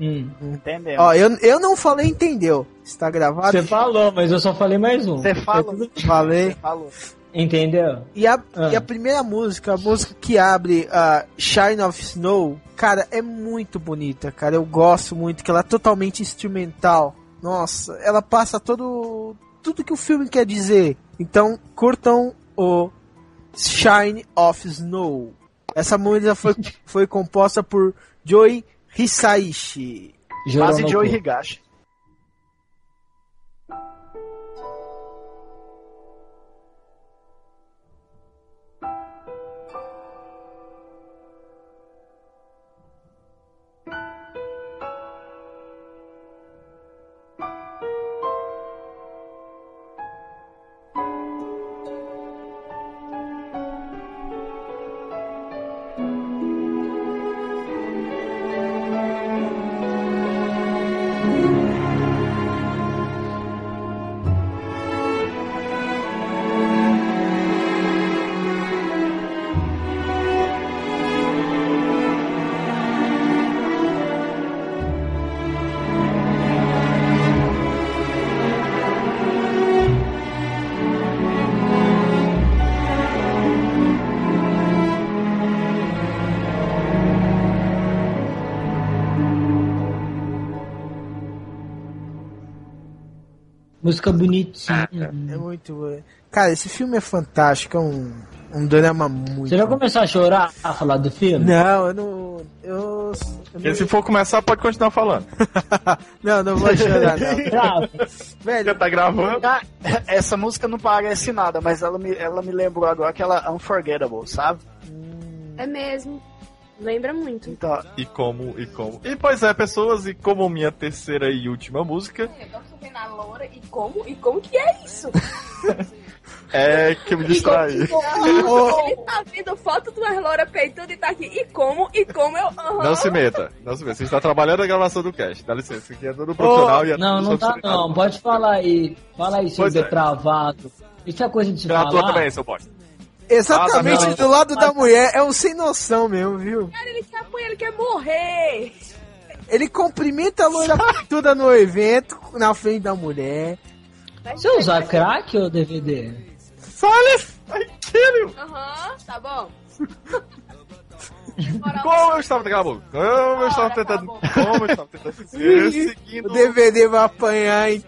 Hum. Entendeu? ó, eu, eu não falei entendeu. Está gravado? Você falou, mas eu só falei mais um. Você falou. Falei. Você falou. Entendeu? E a, Ah. e a primeira música, a música que abre a Shine of Snow, cara, é muito bonita, cara. Eu gosto muito, que ela é totalmente instrumental. Nossa, ela passa todo tudo que o filme quer dizer. Então, curtam o Shine of Snow. Essa música foi, foi composta por Joey Hisaishi. Joe Higashi. Música bonitinha. É muito. Cara, esse filme é fantástico, é um, um drama muito. Você já começou a chorar a falar do filme? Não, eu não. Eu, eu Porque se for começar, pode continuar falando. não, não vou chorar, não. Grava. Velho, Já tá gravando? Ah, Essa música não parece nada, mas ela me, ela me lembrou agora aquela Unforgettable, sabe? É mesmo. Lembra muito. Então, E como, e como. E pois é, pessoas, e como minha terceira e última música, Eu tô vendo a loura e como? E como que é isso? é que eu me distraí. Ele tá vendo foto de uma loura peituda e tá aqui. E como? E como eu. aham. Não se meta, não se meta. Você está trabalhando a gravação do cast, dá licença, aqui é todo profissional e é Não, não tá não. Pode falar aí. Fala aí, seu Pois é. depravado. Isso é coisa de se Pela tua falar. também, seu bosta. Exatamente Ah, tá, do lado da mulher é um sem noção mesmo, viu? Cara, ele quer apanhar, ele quer morrer. Ele cumprimenta a loira toda no evento, na frente da mulher. Você usa crack ou DVD? Fale! Aquele! Aham, tá bom. Como eu estava cala a boca. Como eu estava tentando. Como eu estava tentando seguindo. O DVD vai apanhar, hein?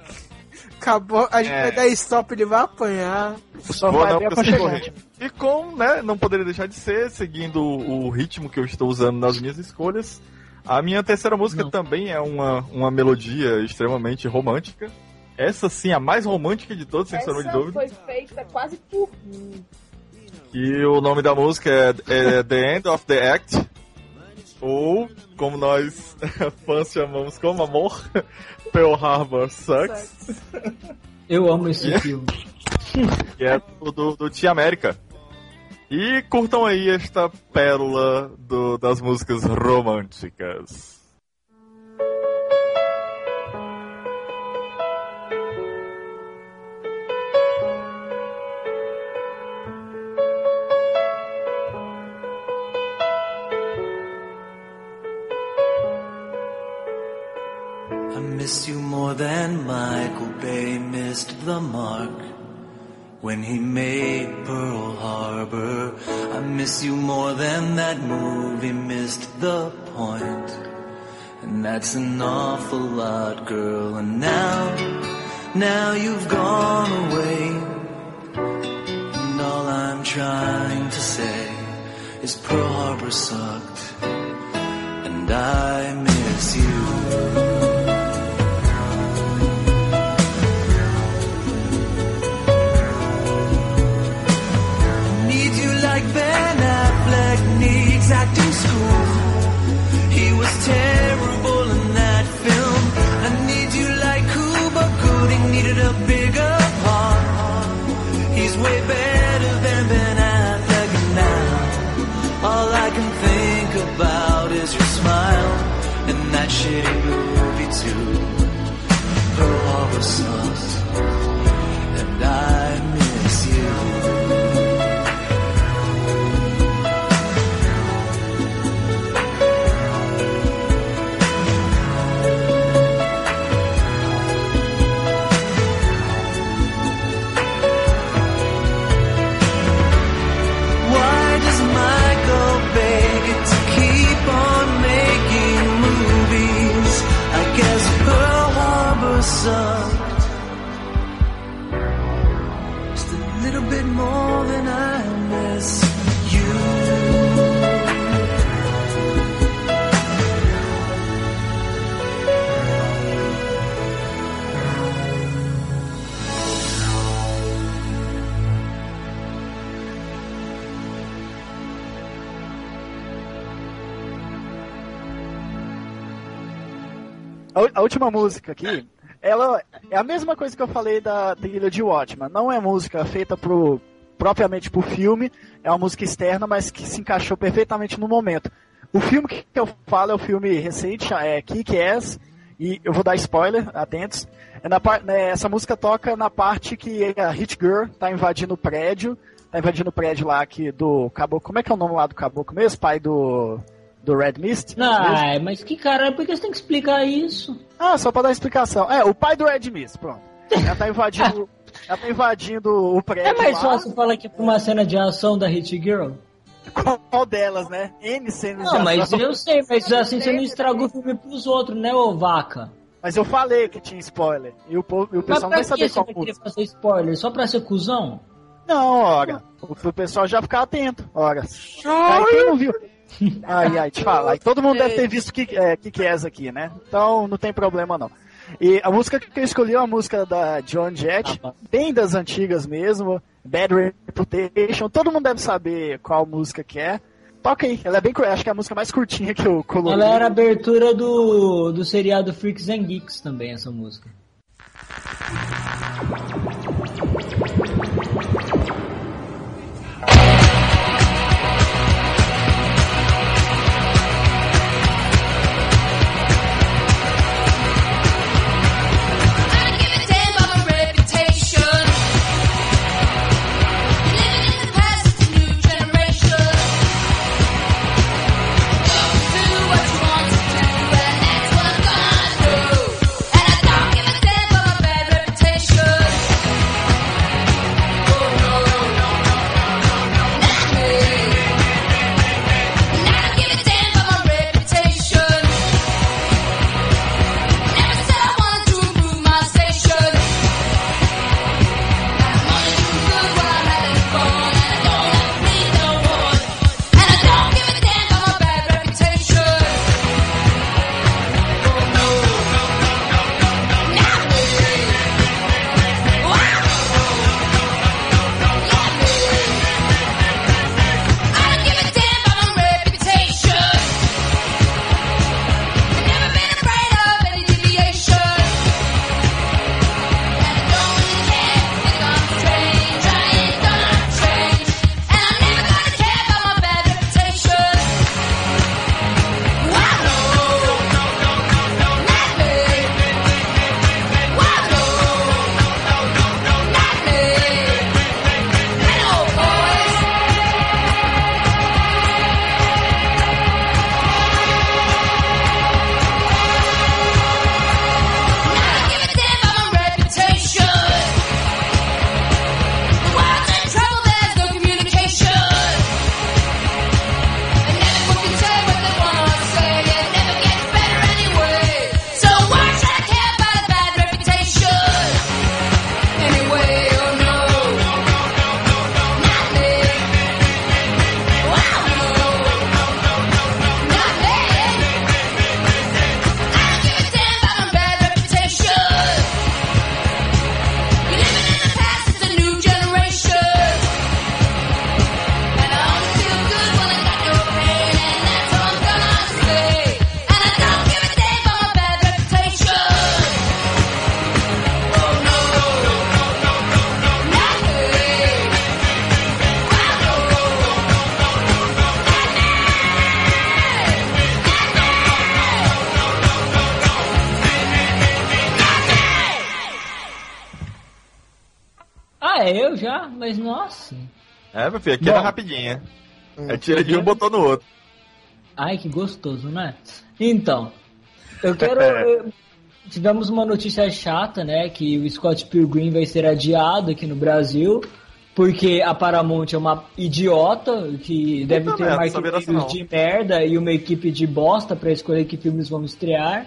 Acabou, a gente É. vai dar stop, ele vai apanhar. Só Vou vai não, bem porque E com, né, não poderia deixar de ser, seguindo o ritmo que eu estou usando nas minhas escolhas, a minha terceira música também é uma, uma melodia extremamente romântica. Essa sim, a mais romântica de todas, sem sombra de Essa dúvida. foi feita quase por mim. E o nome da música é, é The End of the Act. Ou, como nós fãs chamamos como amor, Pearl Harbor Sucks. Eu amo esse filme. que é do, do, do Tia América. E curtam aí esta pérola do- das músicas românticas. I miss you more than Michael Bay missed the mark when he made Pearl Harbor. I miss you more than that movie missed the point. And that's an awful lot, girl. And now, now you've gone away. And all I'm trying to say is Pearl Harbor sucked. And I miss you. That shitty movie too. Pearl Harbor sucks, and Little bit more than a última música aqui, ela é a mesma coisa que eu falei da trilha de Watchman. Não é música feita pro, propriamente pro filme, é uma música externa, mas que se encaixou perfeitamente no momento. O filme que eu falo é o filme recente, é Kick-Ass, e eu vou dar spoiler, atentos. É na né, essa música toca na parte que a Hit Girl tá invadindo o prédio, tá invadindo o prédio lá aqui do Caboclo. Como é que é o nome lá do Caboclo mesmo? Pai do, do Red Mist? Ai, mas que caralho, por que você tem que explicar isso? Ah, só pra dar explicação. É, o pai do Red Mist, pronto. Ela tá invadindo, ela tá invadindo o prédio É mais lá. fácil falar que foi uma cena de ação da Hit Girl. Qual delas, né? N cenas de Não, mas ação. eu sei, mas assim você não estraga o filme pros outros, né, ô vaca? Mas eu falei que tinha spoiler. E o, povo, e o Mas pessoal não pra vai saber você qual vai querer música. fazer spoiler? Só pra ser cuzão? Não, ora. O, o pessoal já ficar atento. Ora. Aí quem não viu. Ai, ai, te falar. Todo mundo deve ter visto que é, que, que é essa aqui, né? Então não tem problema não. E a música que eu escolhi é uma música da John Jett, bem das antigas mesmo, Bad Reputation. Todo mundo deve saber qual música que é. Toca aí, ela é bem, acho que é a música mais curtinha que eu coloquei. Ela era a abertura do, do seriado Freaks and Geeks também, essa música. É, meu filho, aqui Bom. era rapidinha. É tira de um, botou no outro. Ai, que gostoso, né? Então, eu quero. eu- Tivemos uma notícia chata, né? Que o Scott Pilgrim vai ser adiado aqui no Brasil. Porque a Paramount é uma idiota que deve Puta ter merda, marqueteiros não. de merda e uma equipe de bosta pra escolher que filmes vão estrear.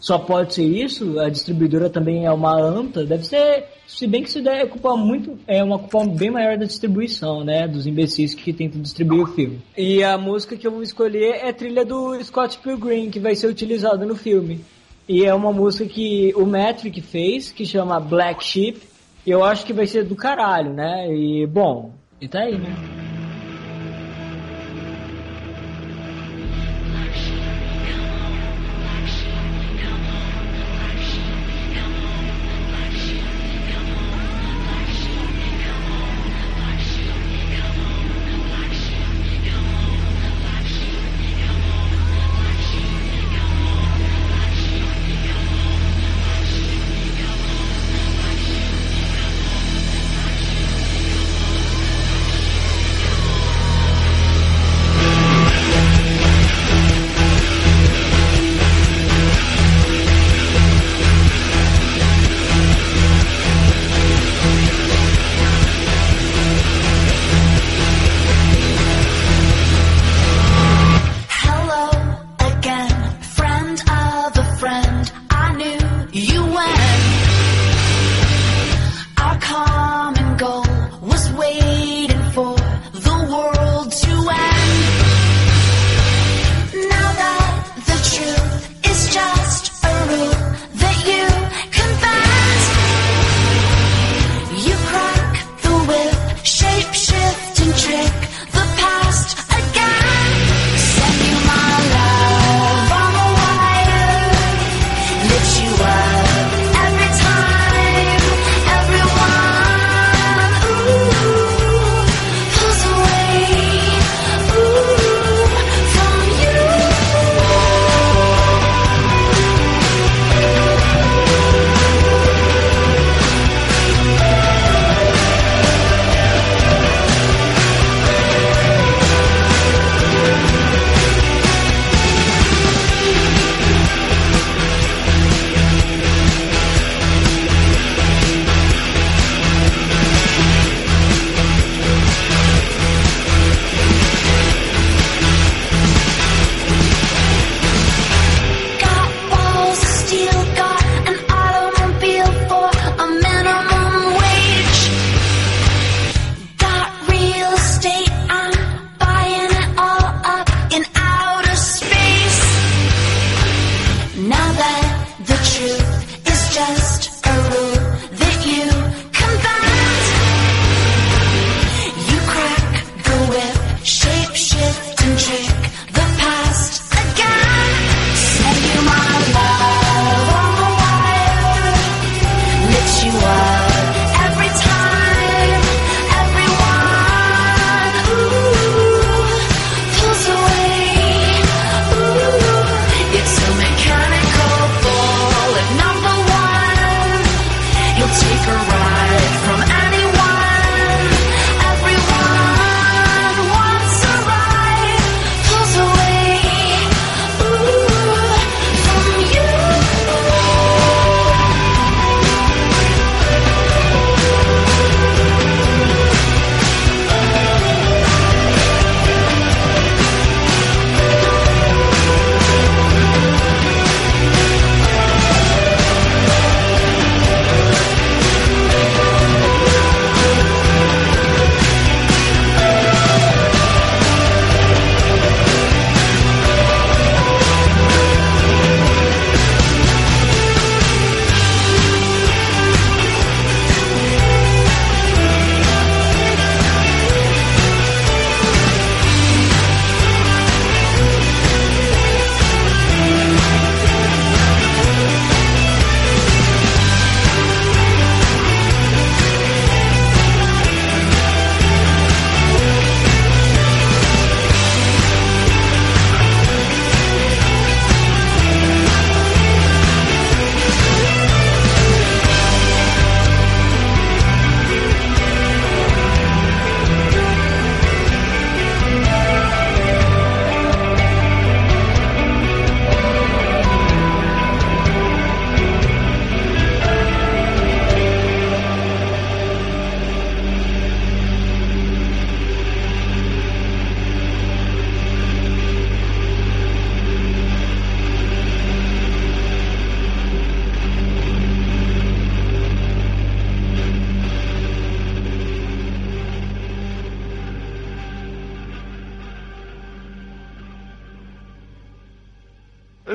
Só pode ser isso. A distribuidora também é uma anta. Deve ser, se bem que isso daí é culpa muito, é uma culpa bem maior da distribuição, né? Dos imbecis que tentam distribuir o filme. E a música que eu vou escolher é trilha do Scott Pilgrim, que vai ser utilizada no filme. E é uma música que o Metric fez, que chama Black Sheep. Eu acho que vai ser do caralho, né? E bom, e tá aí, né?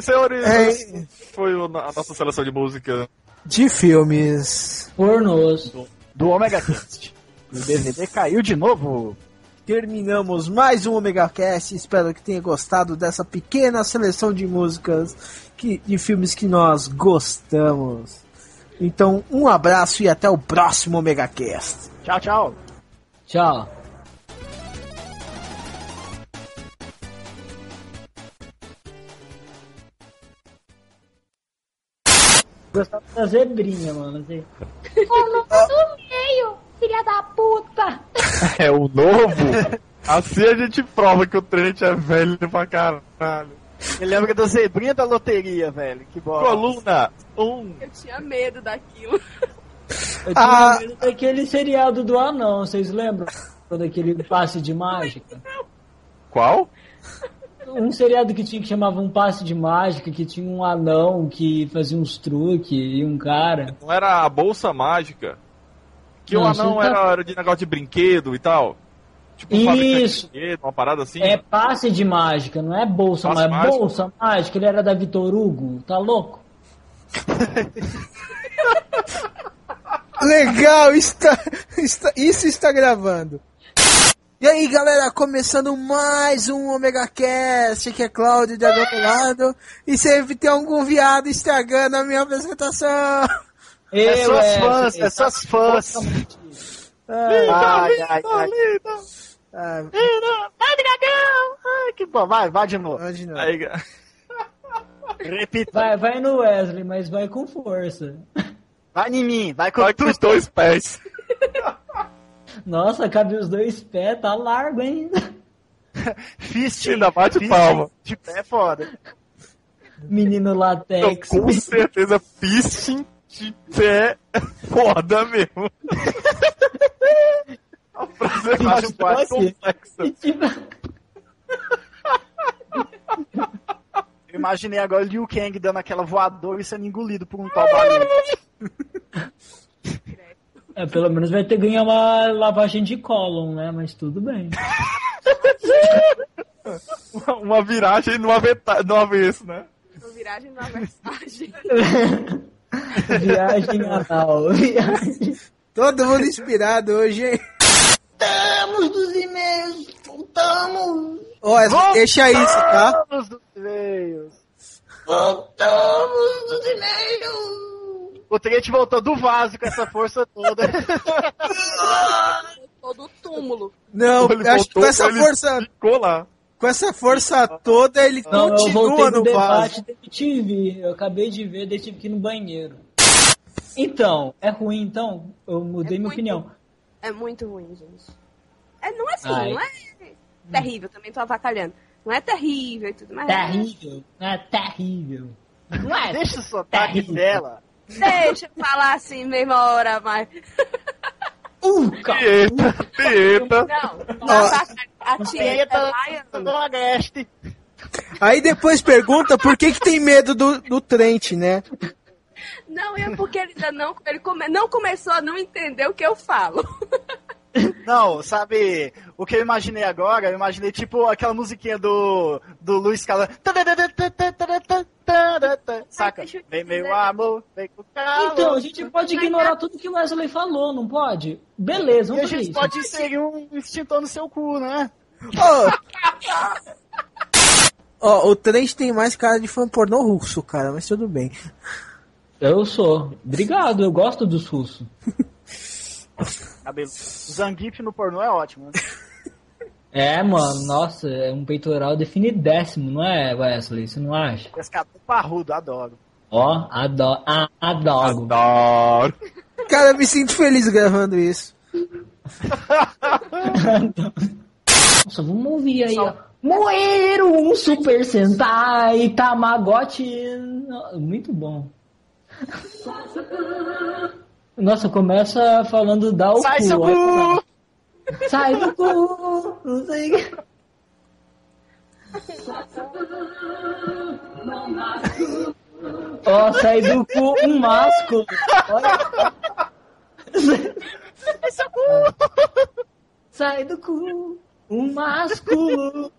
Senhores, É. foi a nossa seleção de música. De filmes. Pornôs. Do Omega Cast. O DVD caiu de novo. Terminamos mais um Omega Cast. Espero que tenha gostado dessa pequena seleção de músicas que, de filmes que nós gostamos. Então, um abraço e até o próximo Omega Cast. Tchau, tchau. Tchau. Gostava da zebrinha, mano. Assim. Coloca do meio, filha da puta. É o novo? Assim a gente prova que o Trent é velho pra caralho. Ele lembra da zebrinha da loteria, velho. Que bola. Coluna 1. Um. Eu tinha medo daquilo. Eu tinha Ah. medo daquele seriado do anão, vocês lembram? Daquele passe de mágica. Qual? Um seriado que tinha que chamava um passe de mágica, que tinha um anão que fazia uns truques e um cara. Não era a bolsa mágica? Que o Não, anão isso tá- era, era de negócio de brinquedo e tal? Tipo um Isso. de brinquedo, uma parada assim? É passe de mágica, não é bolsa Passe mágica. mágica? Bolsa mágica, ele era da Vitor Hugo, tá louco? Legal, está, está- isso está gravando. E aí, galera, começando mais um Omega Cast, aqui é Cláudio de outro lado, e sempre tem algum viado estragando a minha apresentação. É Eu, suas é, fãs, é, é suas fãs. Ai, Ai, ai, ai. ai, Vai, dragão! Ai, que bom. Vai, vai de novo. vai de novo. Aí, Repita. Vai, vai no Wesley, mas vai com força. Vai em mim. Vai com vai com os dois pés. Nossa, cabe os dois pés, tá largo ainda. Fist. Ainda bate fist palma. De pé é foda. Menino latex. com certeza, fisting de pé é foda mesmo. A frase é mais Tipo assim. complexa. Tipo, Eu imaginei agora o Liu Kang dando aquela voadora e sendo engolido por um baleia. é, pelo menos vai ter que ganhar uma lavagem de Colon, né? Mas tudo bem. Uma- Uma viragem no, aveta, no avesso, né? Uma viragem na mensagem. Viagem anal. Viagem. Todo mundo inspirado hoje, hein? Voltamos dos e-mails. Voltamos. Ó, Wesley, deixa isso, tá? Vamos dos e-mails. Voltamos dos e-mails. O Trent voltou do vaso com essa força toda. Todo túmulo. Não, Ele eu acho que com voltou, essa ele força, Ficou lá. com essa força toda, ele Não, eu continua no vaso. debate da TV. Eu acabei de ver, daí tive que ir no banheiro. Então, é ruim então? Eu mudei É minha muito. opinião. É muito ruim, gente. É, não é assim, Ai. não é terrível, também tô avacalhando. Não é terrível e tudo, mas Terrível. É terrível. Não é? Deixa o sotaque Terrível. dela. Deixa eu falar assim mesma hora, mas... Uh. Tieta, tieta. Não, avacalha. a tia é Tieta baiana. do Agreste. Aí depois pergunta por que que tem medo do, do Trent, né? Não, é porque ele ainda não, ele come, não começou a não entender o que eu falo. Não, sabe, o que eu imaginei agora, eu imaginei tipo aquela musiquinha do, do Luiz Calão. Saca? Vem meu dizer. amor, vem com calor. Então, a gente pode ignorar tudo que o Wesley falou, não pode? Beleza, E a vamos fazer gente isso. pode inserir um extintor no seu cu, né? Ó, Ó, o Trent tem mais cara de fã pornô russo, cara, mas tudo bem. Eu sou. Obrigado, eu gosto dos russos. Cabelo. Zangief no pornô é ótimo. Né? É, mano, nossa, é um peitoral definidéssimo, não é, Wesley? Você não acha? Pescador parrudo, adoro. Ó, adoro. Ah, adoro. Adoro. Cara, eu me sinto feliz gravando isso. Nossa, vamos ouvir aí, ó. Moeiro, um Super Sentai, Tamagotchi. Muito bom. Nossa, começa falando da Sai cu. Sai do cu! Não sei. Ó, sai do cu um másculo. Olha. Sai seu cu! Sai do cu um másculo.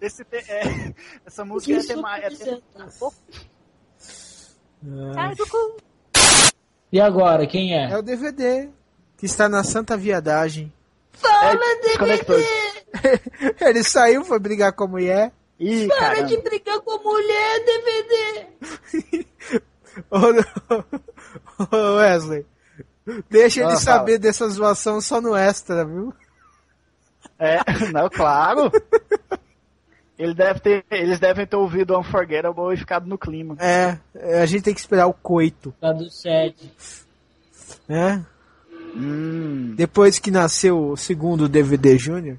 Esse te- é, essa música é, tema, é tema- Sai do cu. E agora, quem é? É o DVD que está na Santa Viadagem. Fala, desconectou. DVD! Ele saiu, foi brigar com a mulher. Ih, Para caramba. de brigar com a mulher, DVD! Ô, ô, Wesley, deixa ele Ah, saber dessa zoação só no extra, viu? É, não, claro. Ele deve ter, eles devem ter ouvido Unforgettable e ficado no clima. É, é, a gente tem que esperar o coito, Tá do 7. né? Hum. Depois que nasceu o segundo DVD Júnior.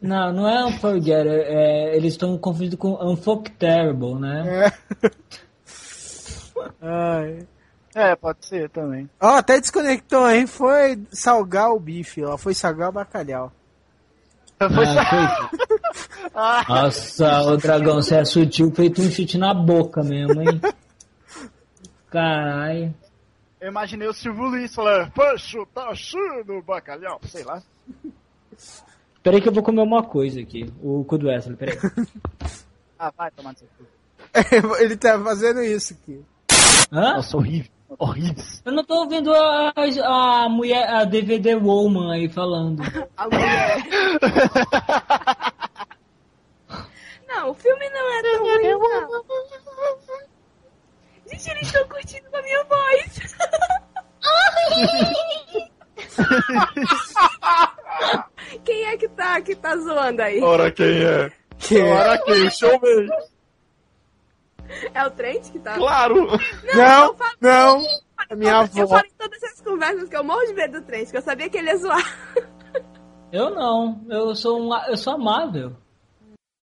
Não, não é Unforgetter. É, eles estão confundindo com Unforgettable, né? É. Ai. É, pode ser também. Ó, até desconectou, hein? Foi salgar o bife, ó. Foi salgar o bacalhau. Foi Ah, foi- Ah, Nossa, o dragão, você é sutil, feito um chute na boca mesmo, hein? Caralho. Eu imaginei o Silvio Luiz falando, poxa, tá achando o bacalhau? Sei lá. Peraí que eu vou comer uma coisa aqui. O cu do Wesley, peraí. Ah, vai tomar no seu cu. Ele tá fazendo isso aqui. Hã? Nossa, horrível. Horrível. Eu não tô ouvindo a, a mulher, a DVD Woman aí falando. A mulher. Não, o filme não era ruim, não. Gente, eles estão curtindo com a minha voz. Quem é que tá, que tá zoando aí? Ora quem é? Que é? Ora quem? Showman. É o Trent que tá? Claro. Não, eu falo- não. A minha Eu avó. falei em todas essas conversas que eu morro de medo do Trent, que eu sabia que ele ia zoar. Eu não, eu sou um, eu sou amável.